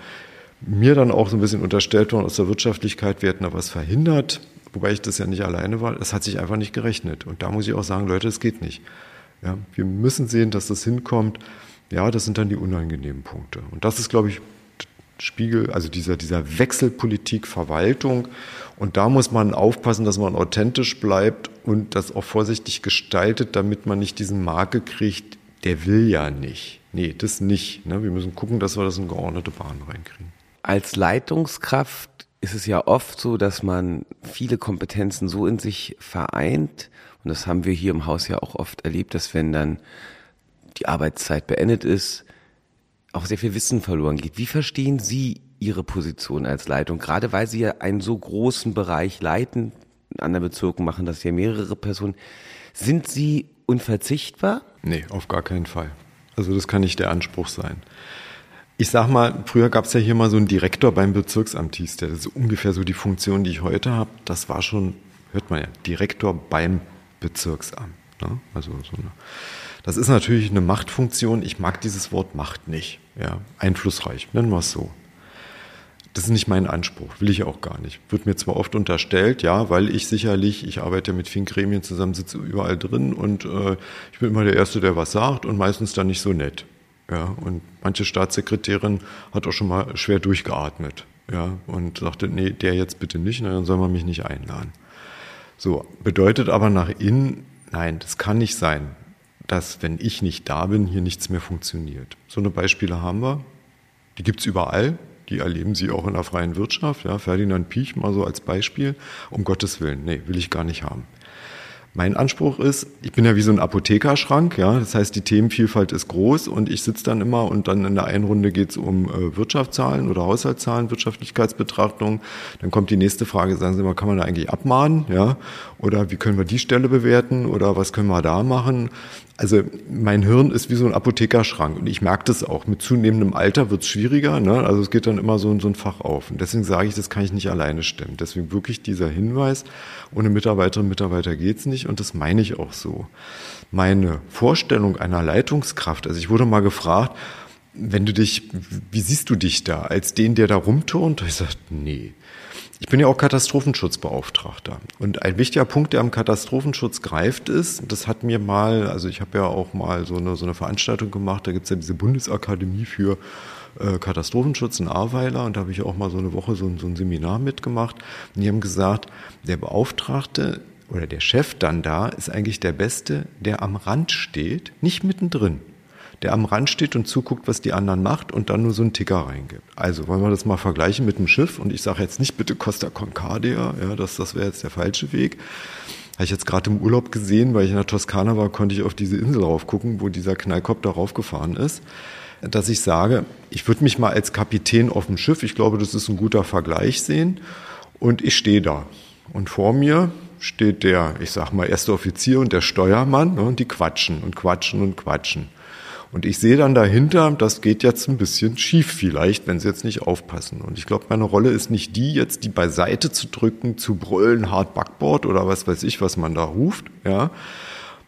mir dann auch so ein bisschen unterstellt worden aus der Wirtschaftlichkeit, wir hätten da was verhindert, wobei ich das ja nicht alleine war. Das hat sich einfach nicht gerechnet. Und da muss ich auch sagen, Leute, es geht nicht. Ja, wir müssen sehen, dass das hinkommt. Ja, das sind dann die unangenehmen Punkte. Und das ist, glaube ich, Spiegel, also dieser, dieser Wechselpolitik, Verwaltung. Und da muss man aufpassen, dass man authentisch bleibt und das auch vorsichtig gestaltet, damit man nicht diesen Marke kriegt, der will ja nicht. Nee, das nicht. Ne? Wir müssen gucken, dass wir das in geordnete Bahnen reinkriegen. Als Leitungskraft ist es ja oft so, dass man viele Kompetenzen so in sich vereint. Und das haben wir hier im Haus ja auch oft erlebt, dass wenn dann die Arbeitszeit beendet ist, auch sehr viel Wissen verloren geht. Wie verstehen Sie Ihre Position als Leitung? Gerade weil Sie ja einen so großen Bereich leiten, in anderen Bezirken machen das ja mehrere Personen. Sind Sie unverzichtbar? Nee, auf gar keinen Fall. Also das kann nicht der Anspruch sein. Ich sag mal, früher gab es ja hier mal so einen Direktor beim Bezirksamt, hieß der. Das ist ungefähr so die Funktion, die ich heute habe. Das war schon, hört man ja, Direktor beim Bezirksamt. Ne? Also so eine das ist natürlich eine Machtfunktion. Ich mag dieses Wort Macht nicht. Ja, einflussreich, nennen wir es so. Das ist nicht mein Anspruch, will ich auch gar nicht. Wird mir zwar oft unterstellt, ja, weil ich sicherlich, ich arbeite mit vielen Gremien zusammen, sitze überall drin und äh, ich bin immer der Erste, der was sagt und meistens dann nicht so nett. Ja, und manche Staatssekretärin hat auch schon mal schwer durchgeatmet. Ja, und sagte, nee, der jetzt bitte nicht, na, dann soll man mich nicht einladen. So, bedeutet aber nach innen, nein, das kann nicht sein dass, wenn ich nicht da bin, hier nichts mehr funktioniert. So eine Beispiele haben wir. Die gibt es überall. Die erleben Sie auch in der freien Wirtschaft. Ja, Ferdinand Piech mal so als Beispiel. Um Gottes Willen, nee, will ich gar nicht haben. Mein Anspruch ist, ich bin ja wie so ein Apothekerschrank, ja, das heißt, die Themenvielfalt ist groß und ich sitze dann immer und dann in der einen Runde geht es um äh, Wirtschaftszahlen oder Haushaltszahlen, Wirtschaftlichkeitsbetrachtung. Dann kommt die nächste Frage, sagen Sie mal, kann man da eigentlich abmahnen, ja? Oder wie können wir die Stelle bewerten oder was können wir da machen? Also mein Hirn ist wie so ein Apothekerschrank und ich merke das auch. Mit zunehmendem Alter wird es schwieriger. Ne? Also es geht dann immer so in so ein Fach auf. Und deswegen sage ich, das kann ich nicht alleine stemmen. Deswegen wirklich dieser Hinweis, ohne Mitarbeiterinnen und Mitarbeiter geht's nicht und das meine ich auch so. Meine Vorstellung einer Leitungskraft, also ich wurde mal gefragt, wenn du dich, wie siehst du dich da als den, der da rumturnt? Ich sage, nee. Ich bin ja auch Katastrophenschutzbeauftragter. Und ein wichtiger Punkt, der am Katastrophenschutz greift, ist, das hat mir mal, also ich habe ja auch mal so eine, so eine Veranstaltung gemacht, da gibt es ja diese Bundesakademie für äh, Katastrophenschutz in Ahrweiler und da habe ich auch mal so eine Woche so, so ein Seminar mitgemacht. Und die haben gesagt, der Beauftragte oder der Chef dann da ist eigentlich der Beste, der am Rand steht, nicht mittendrin. Der am Rand steht und zuguckt, was die anderen macht und dann nur so einen Ticker reingibt. Also wollen wir das mal vergleichen mit dem Schiff und ich sage jetzt nicht bitte Costa Concordia, ja, das, das wäre jetzt der falsche Weg. Habe ich jetzt gerade im Urlaub gesehen, weil ich in der Toskana war, konnte ich auf diese Insel raufgucken, wo dieser Knallkopter raufgefahren ist dass ich sage, ich würde mich mal als Kapitän auf dem Schiff, ich glaube, das ist ein guter Vergleich sehen, und ich stehe da. Und vor mir steht der, ich sag mal, erste Offizier und der Steuermann, ne, und die quatschen und quatschen und quatschen. Und ich sehe dann dahinter, das geht jetzt ein bisschen schief vielleicht, wenn sie jetzt nicht aufpassen. Und ich glaube, meine Rolle ist nicht die, jetzt die beiseite zu drücken, zu brüllen, hart Backboard oder was weiß ich, was man da ruft, ja,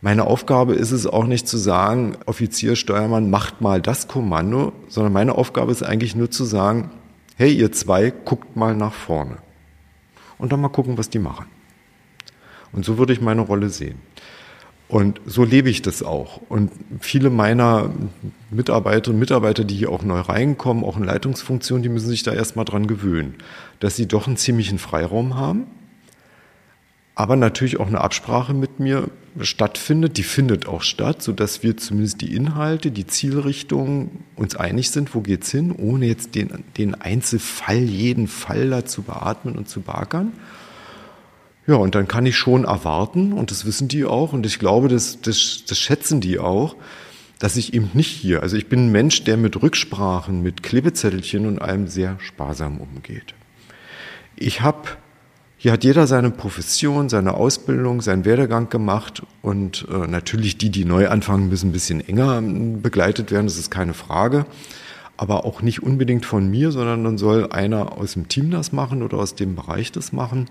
meine Aufgabe ist es auch nicht zu sagen, Offizier, Steuermann, macht mal das Kommando, sondern meine Aufgabe ist eigentlich nur zu sagen, hey, ihr zwei, guckt mal nach vorne. Und dann mal gucken, was die machen. Und so würde ich meine Rolle sehen. Und so lebe ich das auch. Und viele meiner Mitarbeiterinnen und Mitarbeiter, die hier auch neu reinkommen, auch in Leitungsfunktionen, die müssen sich da erstmal dran gewöhnen, dass sie doch einen ziemlichen Freiraum haben aber natürlich auch eine Absprache mit mir stattfindet, die findet auch statt, so dass wir zumindest die Inhalte, die Zielrichtung uns einig sind, wo geht's hin, ohne jetzt den, den Einzelfall, jeden Fall da zu beatmen und zu beackern. Ja, und dann kann ich schon erwarten, und das wissen die auch, und ich glaube, das, das, das schätzen die auch, dass ich eben nicht hier, also ich bin ein Mensch, der mit Rücksprachen, mit Klebezettelchen und allem sehr sparsam umgeht. Ich habe hier hat jeder seine Profession, seine Ausbildung, seinen Werdegang gemacht und äh, natürlich die, die neu anfangen, müssen ein bisschen enger ähm, begleitet werden, das ist keine Frage. Aber auch nicht unbedingt von mir, sondern dann soll einer aus dem Team das machen oder aus dem Bereich das machen,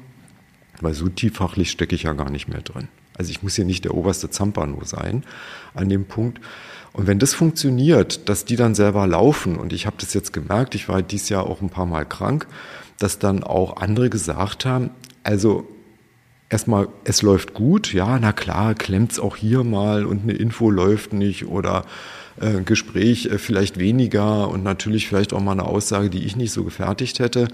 weil so tieffachlich stecke ich ja gar nicht mehr drin. Also ich muss hier nicht der oberste Zampano sein an dem Punkt. Und wenn das funktioniert, dass die dann selber laufen, und ich habe das jetzt gemerkt, ich war dieses Jahr auch ein paar Mal krank, dass dann auch andere gesagt haben, also erstmal, es läuft gut, ja, na klar, klemmt's auch hier mal und eine Info läuft nicht oder äh, Gespräch äh, vielleicht weniger und natürlich vielleicht auch mal eine Aussage, die ich nicht so gefertigt hätte.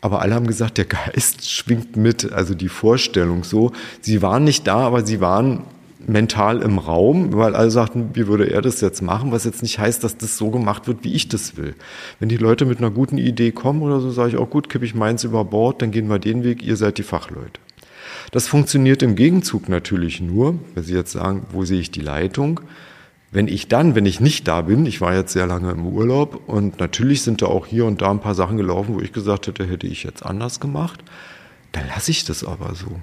Aber alle haben gesagt, der Geist (laughs) schwingt mit, also die Vorstellung so. Sie waren nicht da, aber sie waren mental im Raum, weil alle sagten, wie würde er das jetzt machen, was jetzt nicht heißt, dass das so gemacht wird, wie ich das will. Wenn die Leute mit einer guten Idee kommen oder so, sage ich auch gut, kippe ich meins über Bord, dann gehen wir den Weg, ihr seid die Fachleute. Das funktioniert im Gegenzug natürlich nur, wenn Sie jetzt sagen, wo sehe ich die Leitung? Wenn ich dann, wenn ich nicht da bin, ich war jetzt sehr lange im Urlaub und natürlich sind da auch hier und da ein paar Sachen gelaufen, wo ich gesagt hätte, hätte ich jetzt anders gemacht, dann lasse ich das aber so.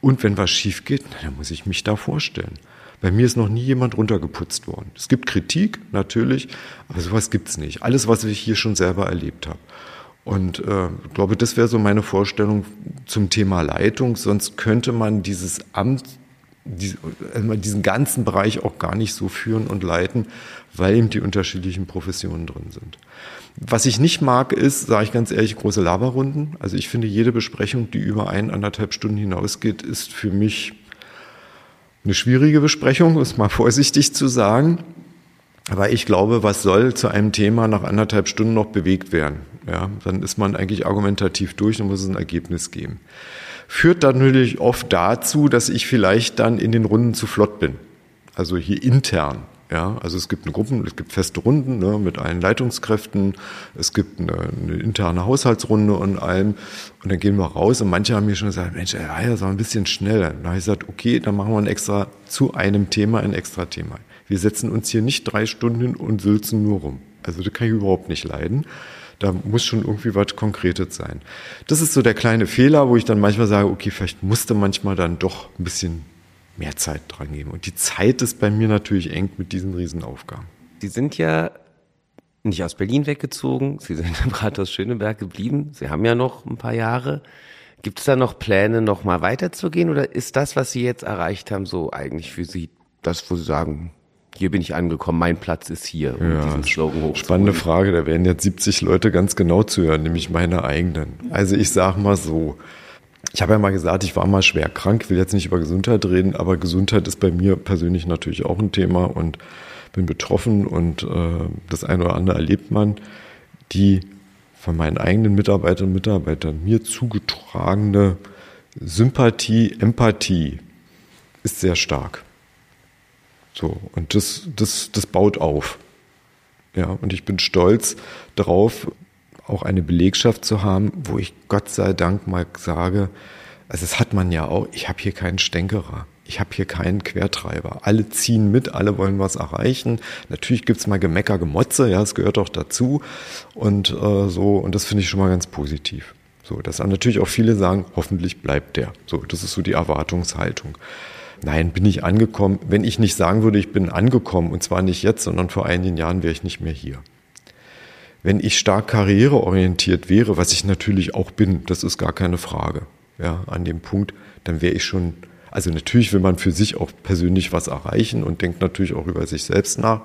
Und wenn was schief geht, dann muss ich mich da vorstellen. Bei mir ist noch nie jemand runtergeputzt worden. Es gibt Kritik, natürlich, aber sowas gibt's nicht. Alles, was ich hier schon selber erlebt habe. Und äh, ich glaube, das wäre so meine Vorstellung zum Thema Leitung. Sonst könnte man dieses Amt, diesen ganzen Bereich auch gar nicht so führen und leiten, weil eben die unterschiedlichen Professionen drin sind. Was ich nicht mag, ist, sage ich ganz ehrlich, große Laberrunden. Also ich finde, jede Besprechung, die über ein, anderthalb Stunden hinausgeht, ist für mich eine schwierige Besprechung, um es mal (laughs) vorsichtig zu sagen. Aber ich glaube, was soll zu einem Thema nach anderthalb Stunden noch bewegt werden? Ja, dann ist man eigentlich argumentativ durch und muss es ein Ergebnis geben. Führt dann natürlich oft dazu, dass ich vielleicht dann in den Runden zu flott bin. Also hier intern. Ja, also es gibt eine Gruppen, es gibt feste Runden ne, mit allen Leitungskräften, es gibt eine, eine, interne Haushaltsrunde und allem. Und dann gehen wir raus und manche haben mir schon gesagt, Mensch, er war ja so ein bisschen schneller. Dann habe ich gesagt, okay, dann machen wir ein extra zu einem Thema ein extra Thema. Wir setzen uns hier nicht drei Stunden hin und sülzen nur rum. Also das kann ich überhaupt nicht leiden. Da muss schon irgendwie was Konkretes sein. Das ist so der kleine Fehler, wo ich dann manchmal sage, okay, vielleicht musste manchmal dann doch ein bisschen mehr Zeit dran geben. Und die Zeit ist bei mir natürlich eng mit diesen Riesenaufgaben. Sie sind ja nicht aus Berlin weggezogen, Sie sind (laughs) im Rathaus Schöneberg geblieben. Sie haben ja noch ein paar Jahre. Gibt es da noch Pläne, noch mal weiterzugehen? Oder ist das, was Sie jetzt erreicht haben, so eigentlich für Sie das, wo Sie sagen, Hier bin ich angekommen, mein Platz ist hier, um ja, diesen Slogan Spannende Frage, da werden jetzt 70 Leute ganz genau zuhören, nämlich meine eigenen. Also ich sag mal so, ich habe ja mal gesagt, ich war mal schwer krank, will jetzt nicht über Gesundheit reden, aber Gesundheit ist bei mir persönlich natürlich auch ein Thema und bin betroffen und äh, das eine oder andere erlebt man. Die von meinen eigenen Mitarbeiterinnen und Mitarbeitern mir zugetragene Sympathie, Empathie ist sehr stark. So, und das, das, das baut auf. Ja, und ich bin stolz darauf, auch eine Belegschaft zu haben, wo ich Gott sei Dank mal sage, also das hat man ja auch, ich habe hier keinen Stänkerer. Ich habe hier keinen Quertreiber. Alle ziehen mit, alle wollen was erreichen. Natürlich gibt's mal Gemecker, Gemotze, ja, es gehört auch dazu. Und äh, so, und das finde ich schon mal ganz positiv. So, dass natürlich auch viele sagen, hoffentlich bleibt der. So, das ist so die Erwartungshaltung. Nein, bin ich angekommen. Wenn ich nicht sagen würde, ich bin angekommen, und zwar nicht jetzt, sondern vor einigen Jahren wäre ich nicht mehr hier. Wenn ich stark karriereorientiert wäre, was ich natürlich auch bin, das ist gar keine Frage, ja, an dem Punkt, dann wäre ich schon, also natürlich will man für sich auch persönlich was erreichen und denkt natürlich auch über sich selbst nach,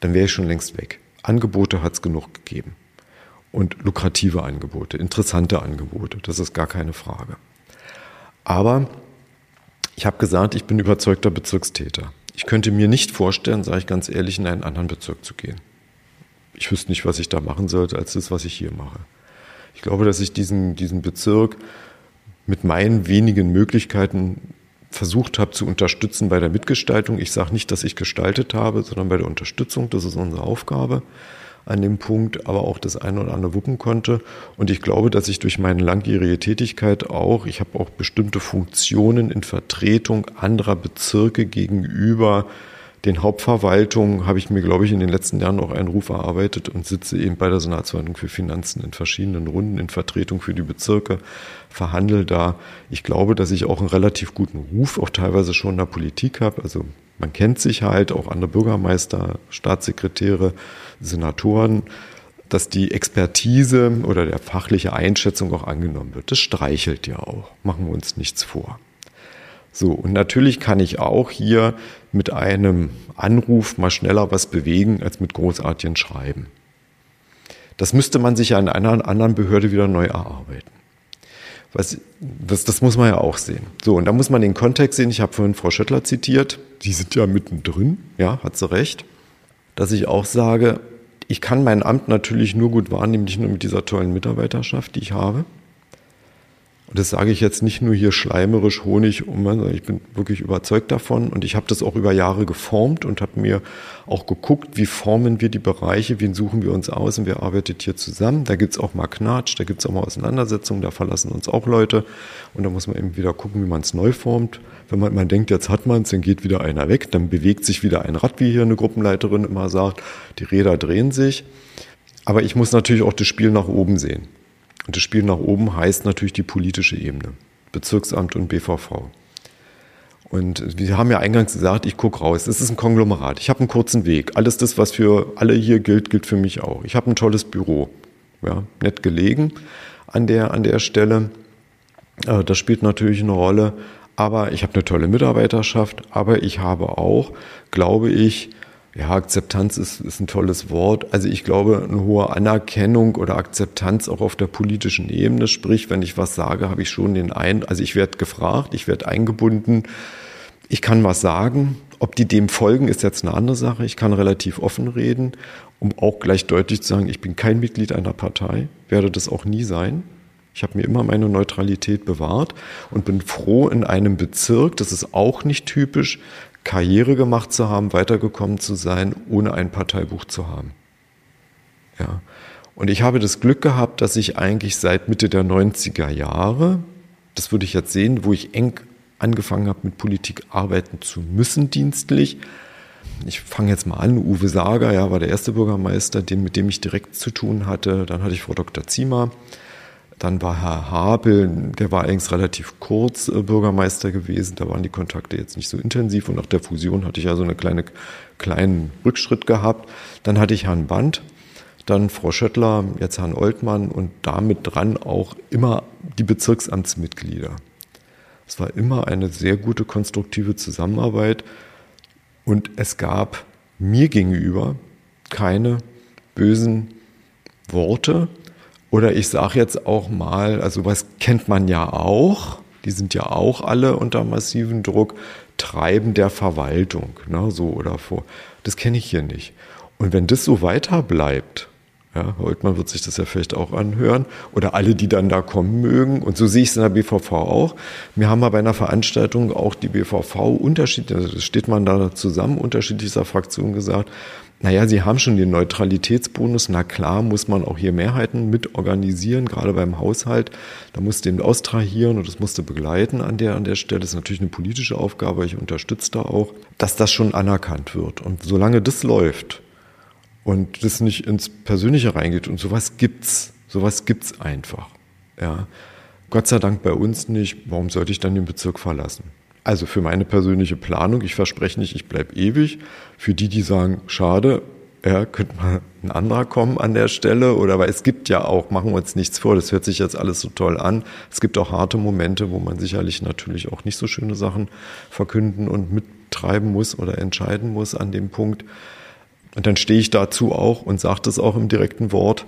dann wäre ich schon längst weg. Angebote hat es genug gegeben. Und lukrative Angebote, interessante Angebote, das ist gar keine Frage. Aber ich habe gesagt, ich bin überzeugter Bezirkstäter. Ich könnte mir nicht vorstellen, sage ich ganz ehrlich, in einen anderen Bezirk zu gehen. Ich wüsste nicht, was ich da machen sollte, als das, was ich hier mache. Ich glaube, dass ich diesen, diesen Bezirk mit meinen wenigen Möglichkeiten versucht habe zu unterstützen bei der Mitgestaltung. Ich sage nicht, dass ich gestaltet habe, sondern bei der Unterstützung. Das ist unsere Aufgabe an dem Punkt, aber auch das eine oder andere wuppen konnte. Und ich glaube, dass ich durch meine langjährige Tätigkeit auch, ich habe auch bestimmte Funktionen in Vertretung anderer Bezirke gegenüber den Hauptverwaltungen habe ich mir, glaube ich, in den letzten Jahren auch einen Ruf erarbeitet und sitze eben bei der Senatsverwaltung für Finanzen in verschiedenen Runden in Vertretung für die Bezirke, verhandle da. Ich glaube, dass ich auch einen relativ guten Ruf auch teilweise schon in der Politik habe. Also man kennt sich halt, auch andere Bürgermeister, Staatssekretäre, Senatoren, dass die Expertise oder der fachliche Einschätzung auch angenommen wird. Das streichelt ja auch. Machen wir uns nichts vor. So, und natürlich kann ich auch hier mit einem Anruf mal schneller was bewegen als mit großartigen Schreiben. Das müsste man sich ja in einer anderen Behörde wieder neu erarbeiten. Was, das, das muss man ja auch sehen. So, und da muss man den Kontext sehen. Ich habe vorhin Frau Schöttler zitiert. Die sind ja mittendrin. Ja, hat sie recht. Dass ich auch sage, ich kann mein Amt natürlich nur gut wahrnehmen, nicht nur mit dieser tollen Mitarbeiterschaft, die ich habe. Und das sage ich jetzt nicht nur hier schleimerisch, Honig, um, ich bin wirklich überzeugt davon und ich habe das auch über Jahre geformt und habe mir auch geguckt, wie formen wir die Bereiche, wen suchen wir uns aus und wer arbeitet hier zusammen. Da gibt's auch mal Knatsch, da gibt's auch mal Auseinandersetzungen, da verlassen uns auch Leute und da muss man eben wieder gucken, wie man es neu formt. Wenn man, man denkt, jetzt hat man es, dann geht wieder einer weg, dann bewegt sich wieder ein Rad, wie hier eine Gruppenleiterin immer sagt. Die Räder drehen sich. Aber ich muss natürlich auch das Spiel nach oben sehen. Und das Spiel nach oben heißt natürlich die politische Ebene. Bezirksamt und BVV. Und wir haben ja eingangs gesagt, ich gucke raus. Es ist ein Konglomerat. Ich habe einen kurzen Weg. Alles das, was für alle hier gilt, gilt für mich auch. Ich habe ein tolles Büro. Ja, nett gelegen an der, an der Stelle. Äh, das spielt natürlich eine Rolle. Aber ich habe eine tolle Mitarbeiterschaft. Aber ich habe auch, glaube ich, ja, Akzeptanz ist, ist ein tolles Wort. Also ich glaube, eine hohe Anerkennung oder Akzeptanz auch auf der politischen Ebene. Sprich, wenn ich was sage, habe ich schon den ein, also ich werde gefragt, ich werde eingebunden, ich kann was sagen. Ob die dem folgen, ist jetzt eine andere Sache. Ich kann relativ offen reden, um auch gleich deutlich zu sagen, ich bin kein Mitglied einer Partei, werde das auch nie sein. Ich habe mir immer meine Neutralität bewahrt und bin froh in einem Bezirk, das ist auch nicht typisch, Karriere gemacht zu haben, weitergekommen zu sein, ohne ein Parteibuch zu haben. Ja. Und ich habe das Glück gehabt, dass ich eigentlich seit Mitte der 90er Jahre, das würde ich jetzt sehen, wo ich eng angefangen habe, mit Politik arbeiten zu müssen, dienstlich. Ich fange jetzt mal an. Uwe Sager, ja, war der erste Bürgermeister, den, mit dem ich direkt zu tun hatte. Dann hatte ich Frau Dr. Ziemer, dann war Herr Habel, der war eigentlich relativ kurz äh, Bürgermeister gewesen. Da waren die Kontakte jetzt nicht so intensiv und nach der Fusion hatte ich also eine kleine, kleinen Rückschritt gehabt. Dann hatte ich Herrn Band, dann Frau Schöttler, jetzt Herrn Oltmann und damit dran auch immer die Bezirksamtsmitglieder. Es war immer eine sehr gute konstruktive Zusammenarbeit und es gab mir gegenüber keine bösen Worte. Oder ich sage jetzt auch mal, also was kennt man ja auch, die sind ja auch alle unter massivem Druck, Treiben der Verwaltung, ne, so oder vor. Das kenne ich hier nicht. Und wenn das so weiter bleibt, ja, Holtmann wird sich das ja vielleicht auch anhören. Oder alle, die dann da kommen mögen. Und so sehe ich es in der BVV auch. Wir haben mal bei einer Veranstaltung auch die BVV unterschiedlich, also steht man da zusammen, unterschiedlichster Fraktionen gesagt, naja, Sie haben schon den Neutralitätsbonus. Na klar, muss man auch hier Mehrheiten mit organisieren, gerade beim Haushalt. Da musst du den austrahieren und das musst du begleiten an der, an der Stelle. Das ist natürlich eine politische Aufgabe. Ich unterstütze da auch, dass das schon anerkannt wird. Und solange das läuft, und das nicht ins Persönliche reingeht. Und sowas gibt's. Sowas gibt's einfach. Ja. Gott sei Dank bei uns nicht. Warum sollte ich dann den Bezirk verlassen? Also für meine persönliche Planung, ich verspreche nicht, ich bleibe ewig. Für die, die sagen, schade, ja, könnte mal ein anderer kommen an der Stelle oder weil es gibt ja auch, machen wir uns nichts vor, das hört sich jetzt alles so toll an. Es gibt auch harte Momente, wo man sicherlich natürlich auch nicht so schöne Sachen verkünden und mittreiben muss oder entscheiden muss an dem Punkt. Und dann stehe ich dazu auch und sage das auch im direkten Wort.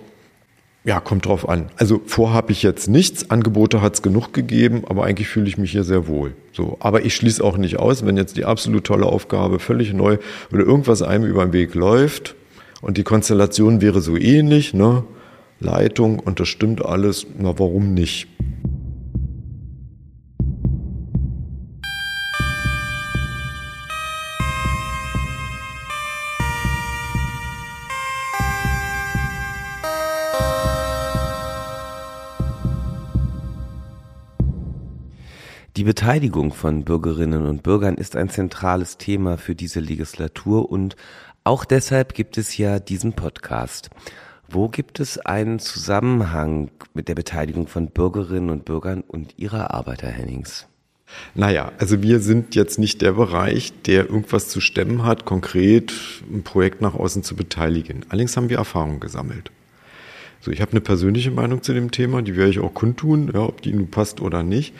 Ja, kommt drauf an. Also vor habe ich jetzt nichts, Angebote hat es genug gegeben, aber eigentlich fühle ich mich hier sehr wohl. So, aber ich schließe auch nicht aus, wenn jetzt die absolut tolle Aufgabe völlig neu oder irgendwas einem über den Weg läuft und die Konstellation wäre so ähnlich, ne? Leitung und das stimmt alles, na warum nicht? Die Beteiligung von Bürgerinnen und Bürgern ist ein zentrales Thema für diese Legislatur und auch deshalb gibt es ja diesen Podcast. Wo gibt es einen Zusammenhang mit der Beteiligung von Bürgerinnen und Bürgern und ihrer Arbeit, Herr Hennings? Naja, also wir sind jetzt nicht der Bereich, der irgendwas zu stemmen hat, konkret ein Projekt nach außen zu beteiligen. Allerdings haben wir Erfahrung gesammelt. So, ich habe eine persönliche Meinung zu dem Thema, die werde ich auch kundtun, ja, ob die nun passt oder nicht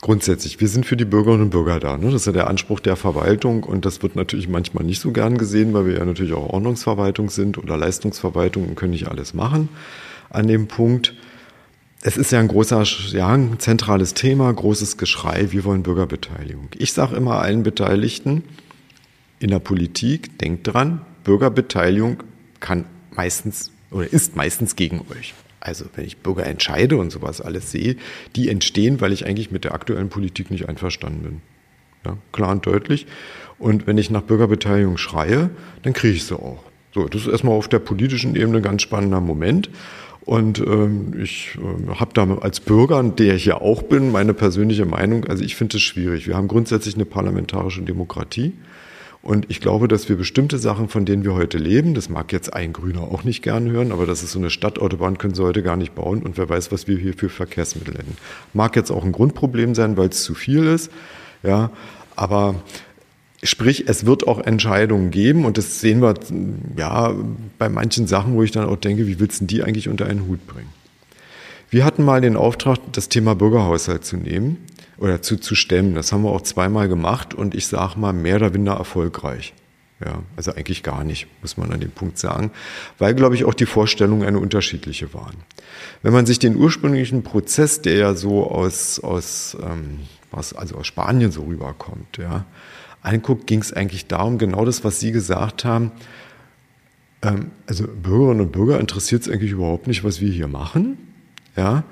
grundsätzlich, wir sind für die Bürgerinnen und Bürger da. Ne? Das ist ja der Anspruch der Verwaltung und das wird natürlich manchmal nicht so gern gesehen, weil wir ja natürlich auch Ordnungsverwaltung sind oder Leistungsverwaltung und können nicht alles machen an dem Punkt. Es ist ja ein großer, ja, ein zentrales Thema, großes Geschrei. Wir wollen Bürgerbeteiligung. Ich sage immer allen Beteiligten in der Politik, denkt dran, Bürgerbeteiligung kann meistens oder ist meistens gegen euch also wenn ich Bürger entscheide und sowas alles sehe, die entstehen, weil ich eigentlich mit der aktuellen Politik nicht einverstanden bin. Ja, klar und deutlich. Und wenn ich nach Bürgerbeteiligung schreie, dann kriege ich sie auch. So, das ist erstmal auf der politischen Ebene ein ganz spannender Moment. Und ähm, ich äh, habe da als Bürger, der ich ja auch bin, meine persönliche Meinung. Also ich finde es schwierig. Wir haben grundsätzlich eine parlamentarische Demokratie. Und ich glaube, dass wir bestimmte Sachen, von denen wir heute leben, das mag jetzt ein Grüner auch nicht gern hören, aber das ist so eine Stadtautobahn, können sie heute gar nicht bauen und wer weiß, was wir hier für Verkehrsmittel hätten. Mag jetzt auch ein Grundproblem sein, weil es zu viel ist, ja, aber Sprich, es wird auch Entscheidungen geben und das sehen wir ja bei manchen Sachen, wo ich dann auch denke, wie willst du die eigentlich unter einen Hut bringen? Wir hatten mal den Auftrag, das Thema Bürgerhaushalt zu nehmen oder zu, zu stemmen. Das haben wir auch zweimal gemacht und ich sage mal mehr oder weniger erfolgreich. Ja, also eigentlich gar nicht, muss man an dem Punkt sagen, weil, glaube ich, auch die Vorstellungen eine unterschiedliche waren. Wenn man sich den ursprünglichen Prozess, der ja so aus, aus, ähm, was, also aus Spanien so rüberkommt, ja, anguckt, ging es eigentlich darum, genau das, was Sie gesagt haben, ähm, also Bürgerinnen und Bürger interessiert es eigentlich überhaupt nicht, was wir hier machen, ja,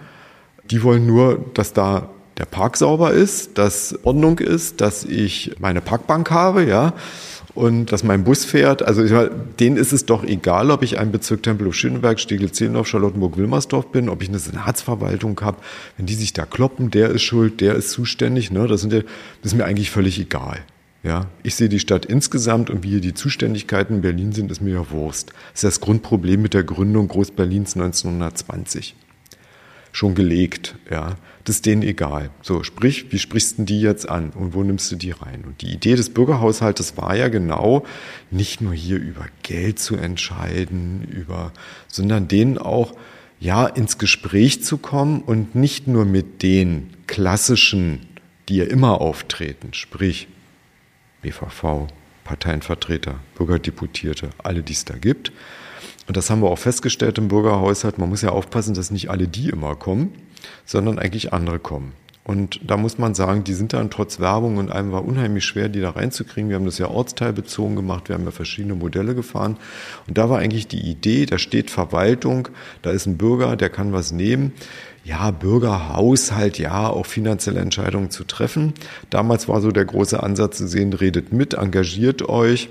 die wollen nur, dass da der Park sauber ist, dass Ordnung ist, dass ich meine Parkbank habe, ja, und dass mein Bus fährt. Also ich meine, denen ist es doch egal, ob ich ein Bezirk Tempelhof-Schöneberg, Steglitz-Zehlendorf, Charlottenburg-Wilmersdorf bin, ob ich eine Senatsverwaltung habe. Wenn die sich da kloppen, der ist schuld, der ist zuständig, ne, das, sind ja, das ist mir eigentlich völlig egal. Ja, ich sehe die Stadt insgesamt und wie hier die Zuständigkeiten in Berlin sind, ist mir ja Wurst. Das ist das Grundproblem mit der Gründung Großberlins 1920 schon gelegt. Ja, das ist denen egal. So, sprich, wie sprichst du die jetzt an und wo nimmst du die rein? Und die Idee des Bürgerhaushaltes war ja genau, nicht nur hier über Geld zu entscheiden, über, sondern denen auch ja ins Gespräch zu kommen und nicht nur mit den klassischen, die ja immer auftreten, sprich BVV, Parteienvertreter, Bürgerdeputierte, alle, die es da gibt. Und das haben wir auch festgestellt im Bürgerhaushalt. Man muss ja aufpassen, dass nicht alle die immer kommen, sondern eigentlich andere kommen. Und da muss man sagen, die sind dann trotz Werbung und allem war unheimlich schwer, die da reinzukriegen. Wir haben das ja ortsteilbezogen gemacht, wir haben ja verschiedene Modelle gefahren. Und da war eigentlich die Idee, da steht Verwaltung, da ist ein Bürger, der kann was nehmen. Ja, Bürgerhaushalt, ja, auch finanzielle Entscheidungen zu treffen. Damals war so der große Ansatz zu sehen, redet mit, engagiert euch,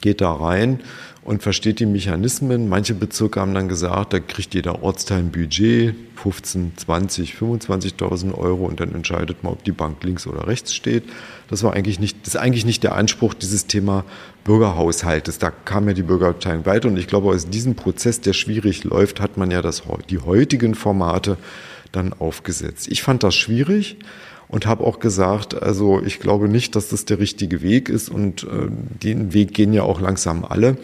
geht da rein und versteht die Mechanismen. Manche Bezirke haben dann gesagt, da kriegt jeder Ortsteil ein Budget, 15, 20, 25.000 Euro und dann entscheidet man, ob die Bank links oder rechts steht. Das war eigentlich nicht, das ist eigentlich nicht der Anspruch dieses Thema Bürgerhaushaltes. Da kam ja die Bürgerabteilung weiter und ich glaube, aus diesem Prozess, der schwierig läuft, hat man ja das, die heutigen Formate dann aufgesetzt. Ich fand das schwierig und habe auch gesagt, also ich glaube nicht, dass das der richtige Weg ist und äh, den Weg gehen ja auch langsam alle,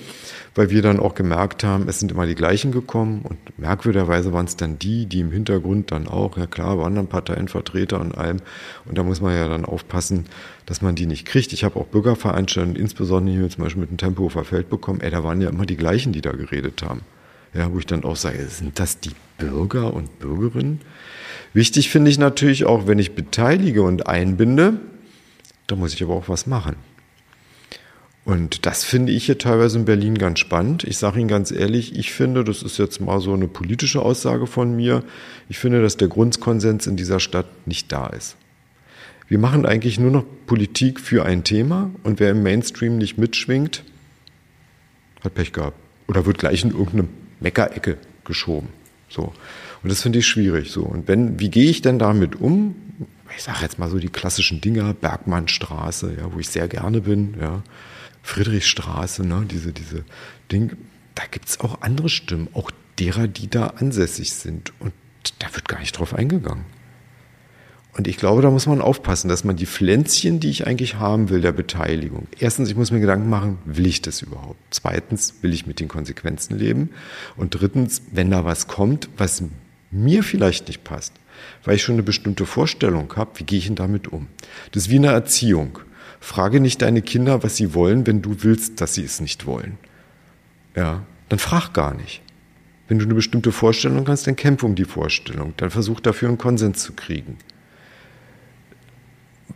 weil wir dann auch gemerkt haben, es sind immer die gleichen gekommen und merkwürdigerweise waren es dann die, die im Hintergrund dann auch, ja klar, waren dann Parteienvertreter und allem und da muss man ja dann aufpassen, dass man die nicht kriegt. Ich habe auch Bürgerveranstaltungen, insbesondere hier zum Beispiel mit dem Tempelhofer Feld bekommen, ey, da waren ja immer die gleichen, die da geredet haben. Ja, wo ich dann auch sage, sind das die Bürger und Bürgerinnen? Wichtig finde ich natürlich auch, wenn ich beteilige und einbinde, da muss ich aber auch was machen. Und das finde ich hier teilweise in Berlin ganz spannend. Ich sage Ihnen ganz ehrlich, ich finde, das ist jetzt mal so eine politische Aussage von mir, ich finde, dass der Grundkonsens in dieser Stadt nicht da ist. Wir machen eigentlich nur noch Politik für ein Thema und wer im Mainstream nicht mitschwingt, hat Pech gehabt. Oder wird gleich in irgendeine Meckerecke geschoben. So. Und das finde ich schwierig. So. Und wenn, wie gehe ich denn damit um? Ich sage jetzt mal so die klassischen Dinger, Bergmannstraße, ja, wo ich sehr gerne bin, ja. Friedrichstraße, ne, diese, diese Ding. Da gibt es auch andere Stimmen, auch derer, die da ansässig sind. Und da wird gar nicht drauf eingegangen. Und ich glaube, da muss man aufpassen, dass man die Pflänzchen, die ich eigentlich haben will, der Beteiligung, erstens, ich muss mir Gedanken machen, will ich das überhaupt? Zweitens, will ich mit den Konsequenzen leben? Und drittens, wenn da was kommt, was mir vielleicht nicht passt, weil ich schon eine bestimmte Vorstellung habe, wie gehe ich denn damit um? Das ist wie eine Erziehung. Frage nicht deine Kinder, was sie wollen, wenn du willst, dass sie es nicht wollen. Ja, dann frag gar nicht. Wenn du eine bestimmte Vorstellung hast, dann kämpfe um die Vorstellung. Dann versuch dafür einen Konsens zu kriegen.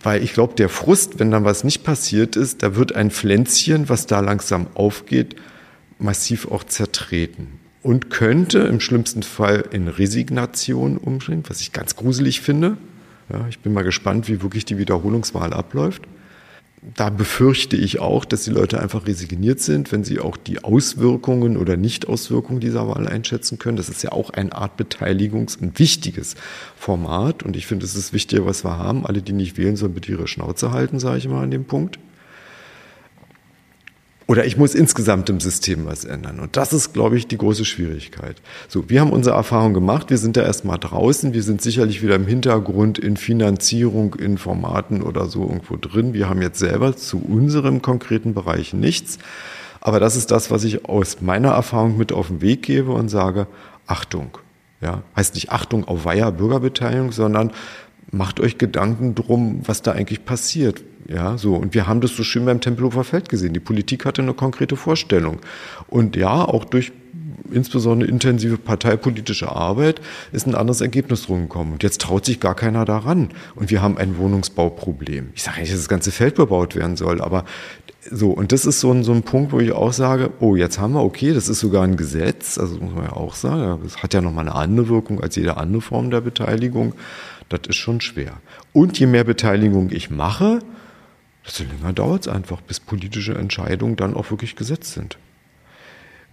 Weil ich glaube, der Frust, wenn dann was nicht passiert ist, da wird ein Pflänzchen, was da langsam aufgeht, massiv auch zertreten und könnte im schlimmsten Fall in Resignation umschwingen, was ich ganz gruselig finde. Ja, ich bin mal gespannt, wie wirklich die Wiederholungswahl abläuft. Da befürchte ich auch, dass die Leute einfach resigniert sind, wenn sie auch die Auswirkungen oder Nichtauswirkungen dieser Wahl einschätzen können. Das ist ja auch eine Art Beteiligungs- ein wichtiges Format. Und ich finde, es ist wichtiger, was wir haben. Alle, die nicht wählen, sollen bitte ihre Schnauze halten, sage ich mal an dem Punkt. Oder ich muss insgesamt im System was ändern. Und das ist, glaube ich, die große Schwierigkeit. So, wir haben unsere Erfahrung gemacht. Wir sind da erstmal draußen. Wir sind sicherlich wieder im Hintergrund in Finanzierung, in Formaten oder so irgendwo drin. Wir haben jetzt selber zu unserem konkreten Bereich nichts. Aber das ist das, was ich aus meiner Erfahrung mit auf den Weg gebe und sage, Achtung. Ja, heißt nicht Achtung auf Weiher Bürgerbeteiligung, sondern macht euch Gedanken drum, was da eigentlich passiert. Ja, so. Und wir haben das so schön beim Tempelhofer Feld gesehen. Die Politik hatte eine konkrete Vorstellung. Und ja, auch durch insbesondere intensive parteipolitische Arbeit ist ein anderes Ergebnis rumgekommen. Und jetzt traut sich gar keiner daran. Und wir haben ein Wohnungsbauproblem. Ich sage nicht, dass das ganze Feld bebaut werden soll, aber so, und das ist so ein, so ein Punkt, wo ich auch sage, oh, jetzt haben wir, okay, das ist sogar ein Gesetz, also muss man ja auch sagen, das hat ja nochmal eine andere Wirkung als jede andere Form der Beteiligung. Das ist schon schwer. Und je mehr Beteiligung ich mache, desto länger dauert es einfach, bis politische Entscheidungen dann auch wirklich gesetzt sind.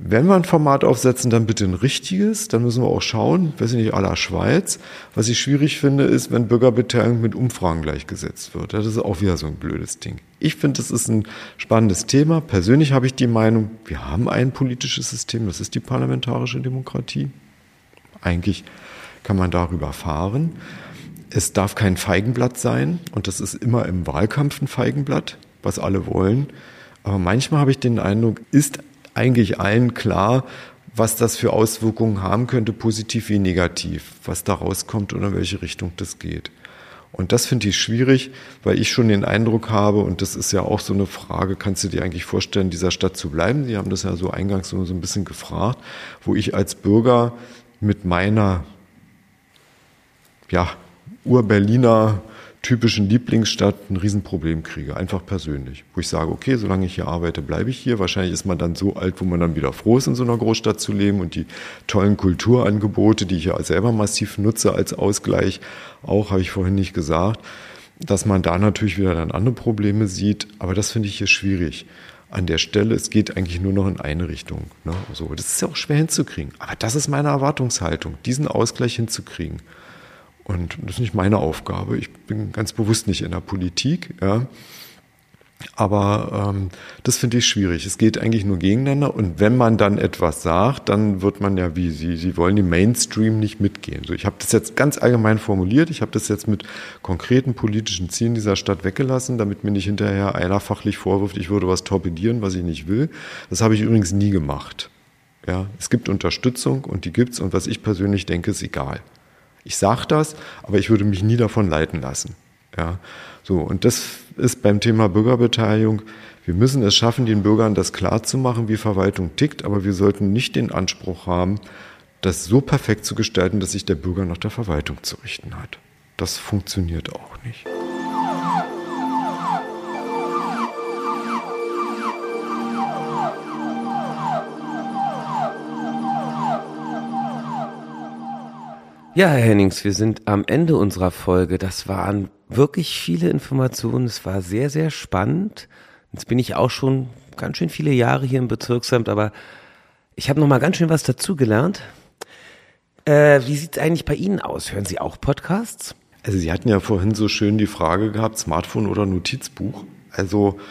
Wenn wir ein Format aufsetzen, dann bitte ein richtiges. Dann müssen wir auch schauen, weiß ich nicht, aller Schweiz. Was ich schwierig finde, ist, wenn Bürgerbeteiligung mit Umfragen gleichgesetzt wird. Das ist auch wieder so ein blödes Ding. Ich finde, das ist ein spannendes Thema. Persönlich habe ich die Meinung, wir haben ein politisches System, das ist die parlamentarische Demokratie. Eigentlich kann man darüber fahren. Es darf kein Feigenblatt sein und das ist immer im Wahlkampf ein Feigenblatt, was alle wollen. Aber manchmal habe ich den Eindruck, ist eigentlich allen klar, was das für Auswirkungen haben könnte, positiv wie negativ, was da rauskommt und in welche Richtung das geht. Und das finde ich schwierig, weil ich schon den Eindruck habe, und das ist ja auch so eine Frage, kannst du dir eigentlich vorstellen, dieser Stadt zu bleiben? Sie haben das ja so eingangs so, ein bisschen gefragt, wo ich als Bürger mit meiner, ja, Ur-Berliner typischen Lieblingsstadt ein Riesenproblem kriege, einfach persönlich. Wo ich sage, okay, solange ich hier arbeite, bleibe ich hier. Wahrscheinlich ist man dann so alt, wo man dann wieder froh ist, in so einer Großstadt zu leben und die tollen Kulturangebote, die ich ja selber massiv nutze als Ausgleich, auch habe ich vorhin nicht gesagt, dass man da natürlich wieder dann andere Probleme sieht. Aber das finde ich hier schwierig. An der Stelle, es geht eigentlich nur noch in eine Richtung. Ne? So, das ist ja auch schwer hinzukriegen. Aber das ist meine Erwartungshaltung, diesen Ausgleich hinzukriegen. Und das ist nicht meine Aufgabe. Ich bin ganz bewusst nicht in der Politik. Ja. Aber ähm, das finde ich schwierig. Es geht eigentlich nur gegeneinander. Und wenn man dann etwas sagt, dann wird man ja wie sie, sie wollen den Mainstream nicht mitgehen. So, ich habe das jetzt ganz allgemein formuliert. Ich habe das jetzt mit konkreten politischen Zielen dieser Stadt weggelassen, damit mir nicht hinterher einer fachlich vorwirft, ich würde was torpedieren, was ich nicht will. Das habe ich übrigens nie gemacht. Ja, es gibt Unterstützung und die gibt's. Und was ich persönlich denke, ist egal. Ich sage das, aber ich würde mich nie davon leiten lassen. Ja, so und das ist beim Thema Bürgerbeteiligung. Wir müssen es schaffen, den Bürgern das klar zu machen, wie Verwaltung tickt, aber wir sollten nicht den Anspruch haben, das so perfekt zu gestalten, dass sich der Bürger nach der Verwaltung zu richten hat. Das funktioniert auch nicht. Ja, Herr Hennings, wir sind am Ende unserer Folge. Das waren wirklich viele Informationen. Es war sehr, sehr spannend. Jetzt bin ich auch schon ganz schön viele Jahre hier im Bezirksamt, aber ich habe noch mal ganz schön was dazugelernt. Äh, wie sieht es eigentlich bei Ihnen aus? Hören Sie auch Podcasts? Also Sie hatten ja vorhin so schön die Frage gehabt, Smartphone oder Notizbuch. Also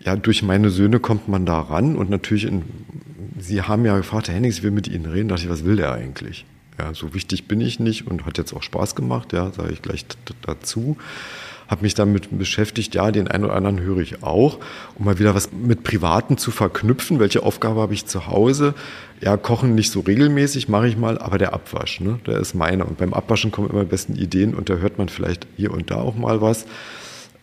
ja, durch meine Söhne kommt man da ran und natürlich, in, Sie haben ja gefragt, Herr Hennings, ich will mit Ihnen reden. Da dachte ich, was will der eigentlich? Ja, so wichtig bin ich nicht und hat jetzt auch Spaß gemacht, ja, sage ich gleich dazu. Habe mich damit beschäftigt, ja, den einen oder anderen höre ich auch, um mal wieder was mit Privaten zu verknüpfen. Welche Aufgabe habe ich zu Hause? Ja, kochen nicht so regelmäßig, mache ich mal, aber der Abwasch, ne, der ist meiner. Und beim Abwaschen kommen immer die besten Ideen und da hört man vielleicht hier und da auch mal was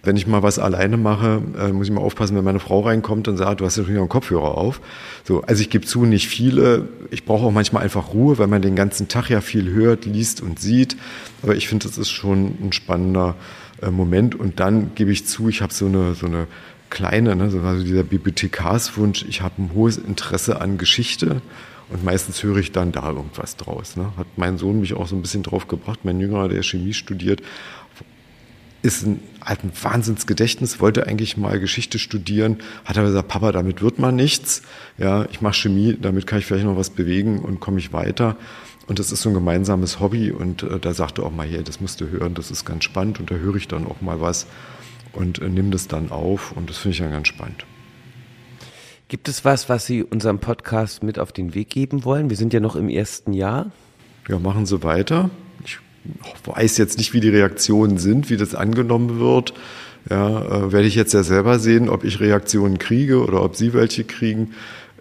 wenn ich mal was alleine mache, äh, muss ich mal aufpassen, wenn meine Frau reinkommt und sagt, du hast ja schon einen Kopfhörer auf. So, also ich gebe zu, nicht viele. Ich brauche auch manchmal einfach Ruhe, weil man den ganzen Tag ja viel hört, liest und sieht. Aber ich finde, das ist schon ein spannender äh, Moment. Und dann gebe ich zu, ich habe so eine, so eine kleine, ne, so also dieser Bibliothekarswunsch, ich habe ein hohes Interesse an Geschichte. Und meistens höre ich dann da irgendwas draus. Ne? Hat mein Sohn mich auch so ein bisschen drauf gebracht. Mein Jüngerer, der Chemie studiert, ist ein, hat ein Wahnsinnsgedächtnis, wollte eigentlich mal Geschichte studieren, hat aber gesagt, Papa, damit wird man nichts. Ja, ich mache Chemie, damit kann ich vielleicht noch was bewegen und komme ich weiter. Und das ist so ein gemeinsames Hobby und äh, da sagte auch mal, hey, das musst du hören, das ist ganz spannend und da höre ich dann auch mal was und äh, nimm das dann auf und das finde ich dann ganz spannend. Gibt es was, was Sie unserem Podcast mit auf den Weg geben wollen? Wir sind ja noch im ersten Jahr. Ja, machen Sie weiter weiß jetzt nicht, wie die Reaktionen sind, wie das angenommen wird. Ja, äh, werde ich jetzt ja selber sehen, ob ich Reaktionen kriege oder ob Sie welche kriegen.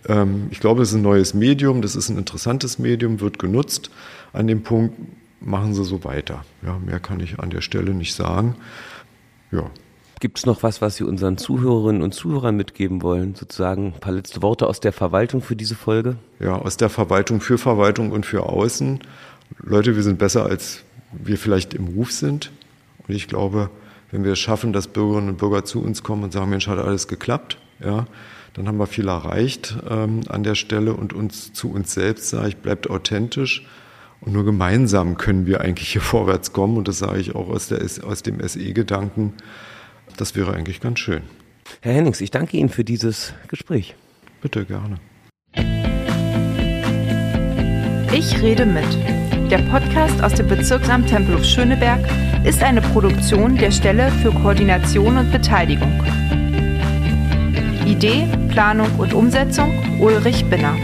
Ähm, ich glaube, es ist ein neues Medium, das ist ein interessantes Medium, wird genutzt. An dem Punkt machen Sie so weiter. Ja, mehr kann ich an der Stelle nicht sagen. Ja. Gibt es noch was, was Sie unseren Zuhörerinnen und Zuhörern mitgeben wollen? Sozusagen ein paar letzte Worte aus der Verwaltung für diese Folge? Ja, aus der Verwaltung für Verwaltung und für Außen. Leute, wir sind besser als wir vielleicht im Ruf sind. Und ich glaube, wenn wir es schaffen, dass Bürgerinnen und Bürger zu uns kommen und sagen, Mensch, hat alles geklappt, ja, dann haben wir viel erreicht ähm, an der Stelle und uns zu uns selbst sage ich, bleibt authentisch. Und nur gemeinsam können wir eigentlich hier (laughs) vorwärts kommen. Und das sage ich auch aus, der, aus dem SE-Gedanken. Das wäre eigentlich ganz schön. Herr Hennings, ich danke Ihnen für dieses Gespräch. Bitte gerne. Ich rede mit der Podcast aus dem Bezirksamt Tempelhof-Schöneberg ist eine Produktion der Stelle für Koordination und Beteiligung. Idee, Planung und Umsetzung Ulrich Binner.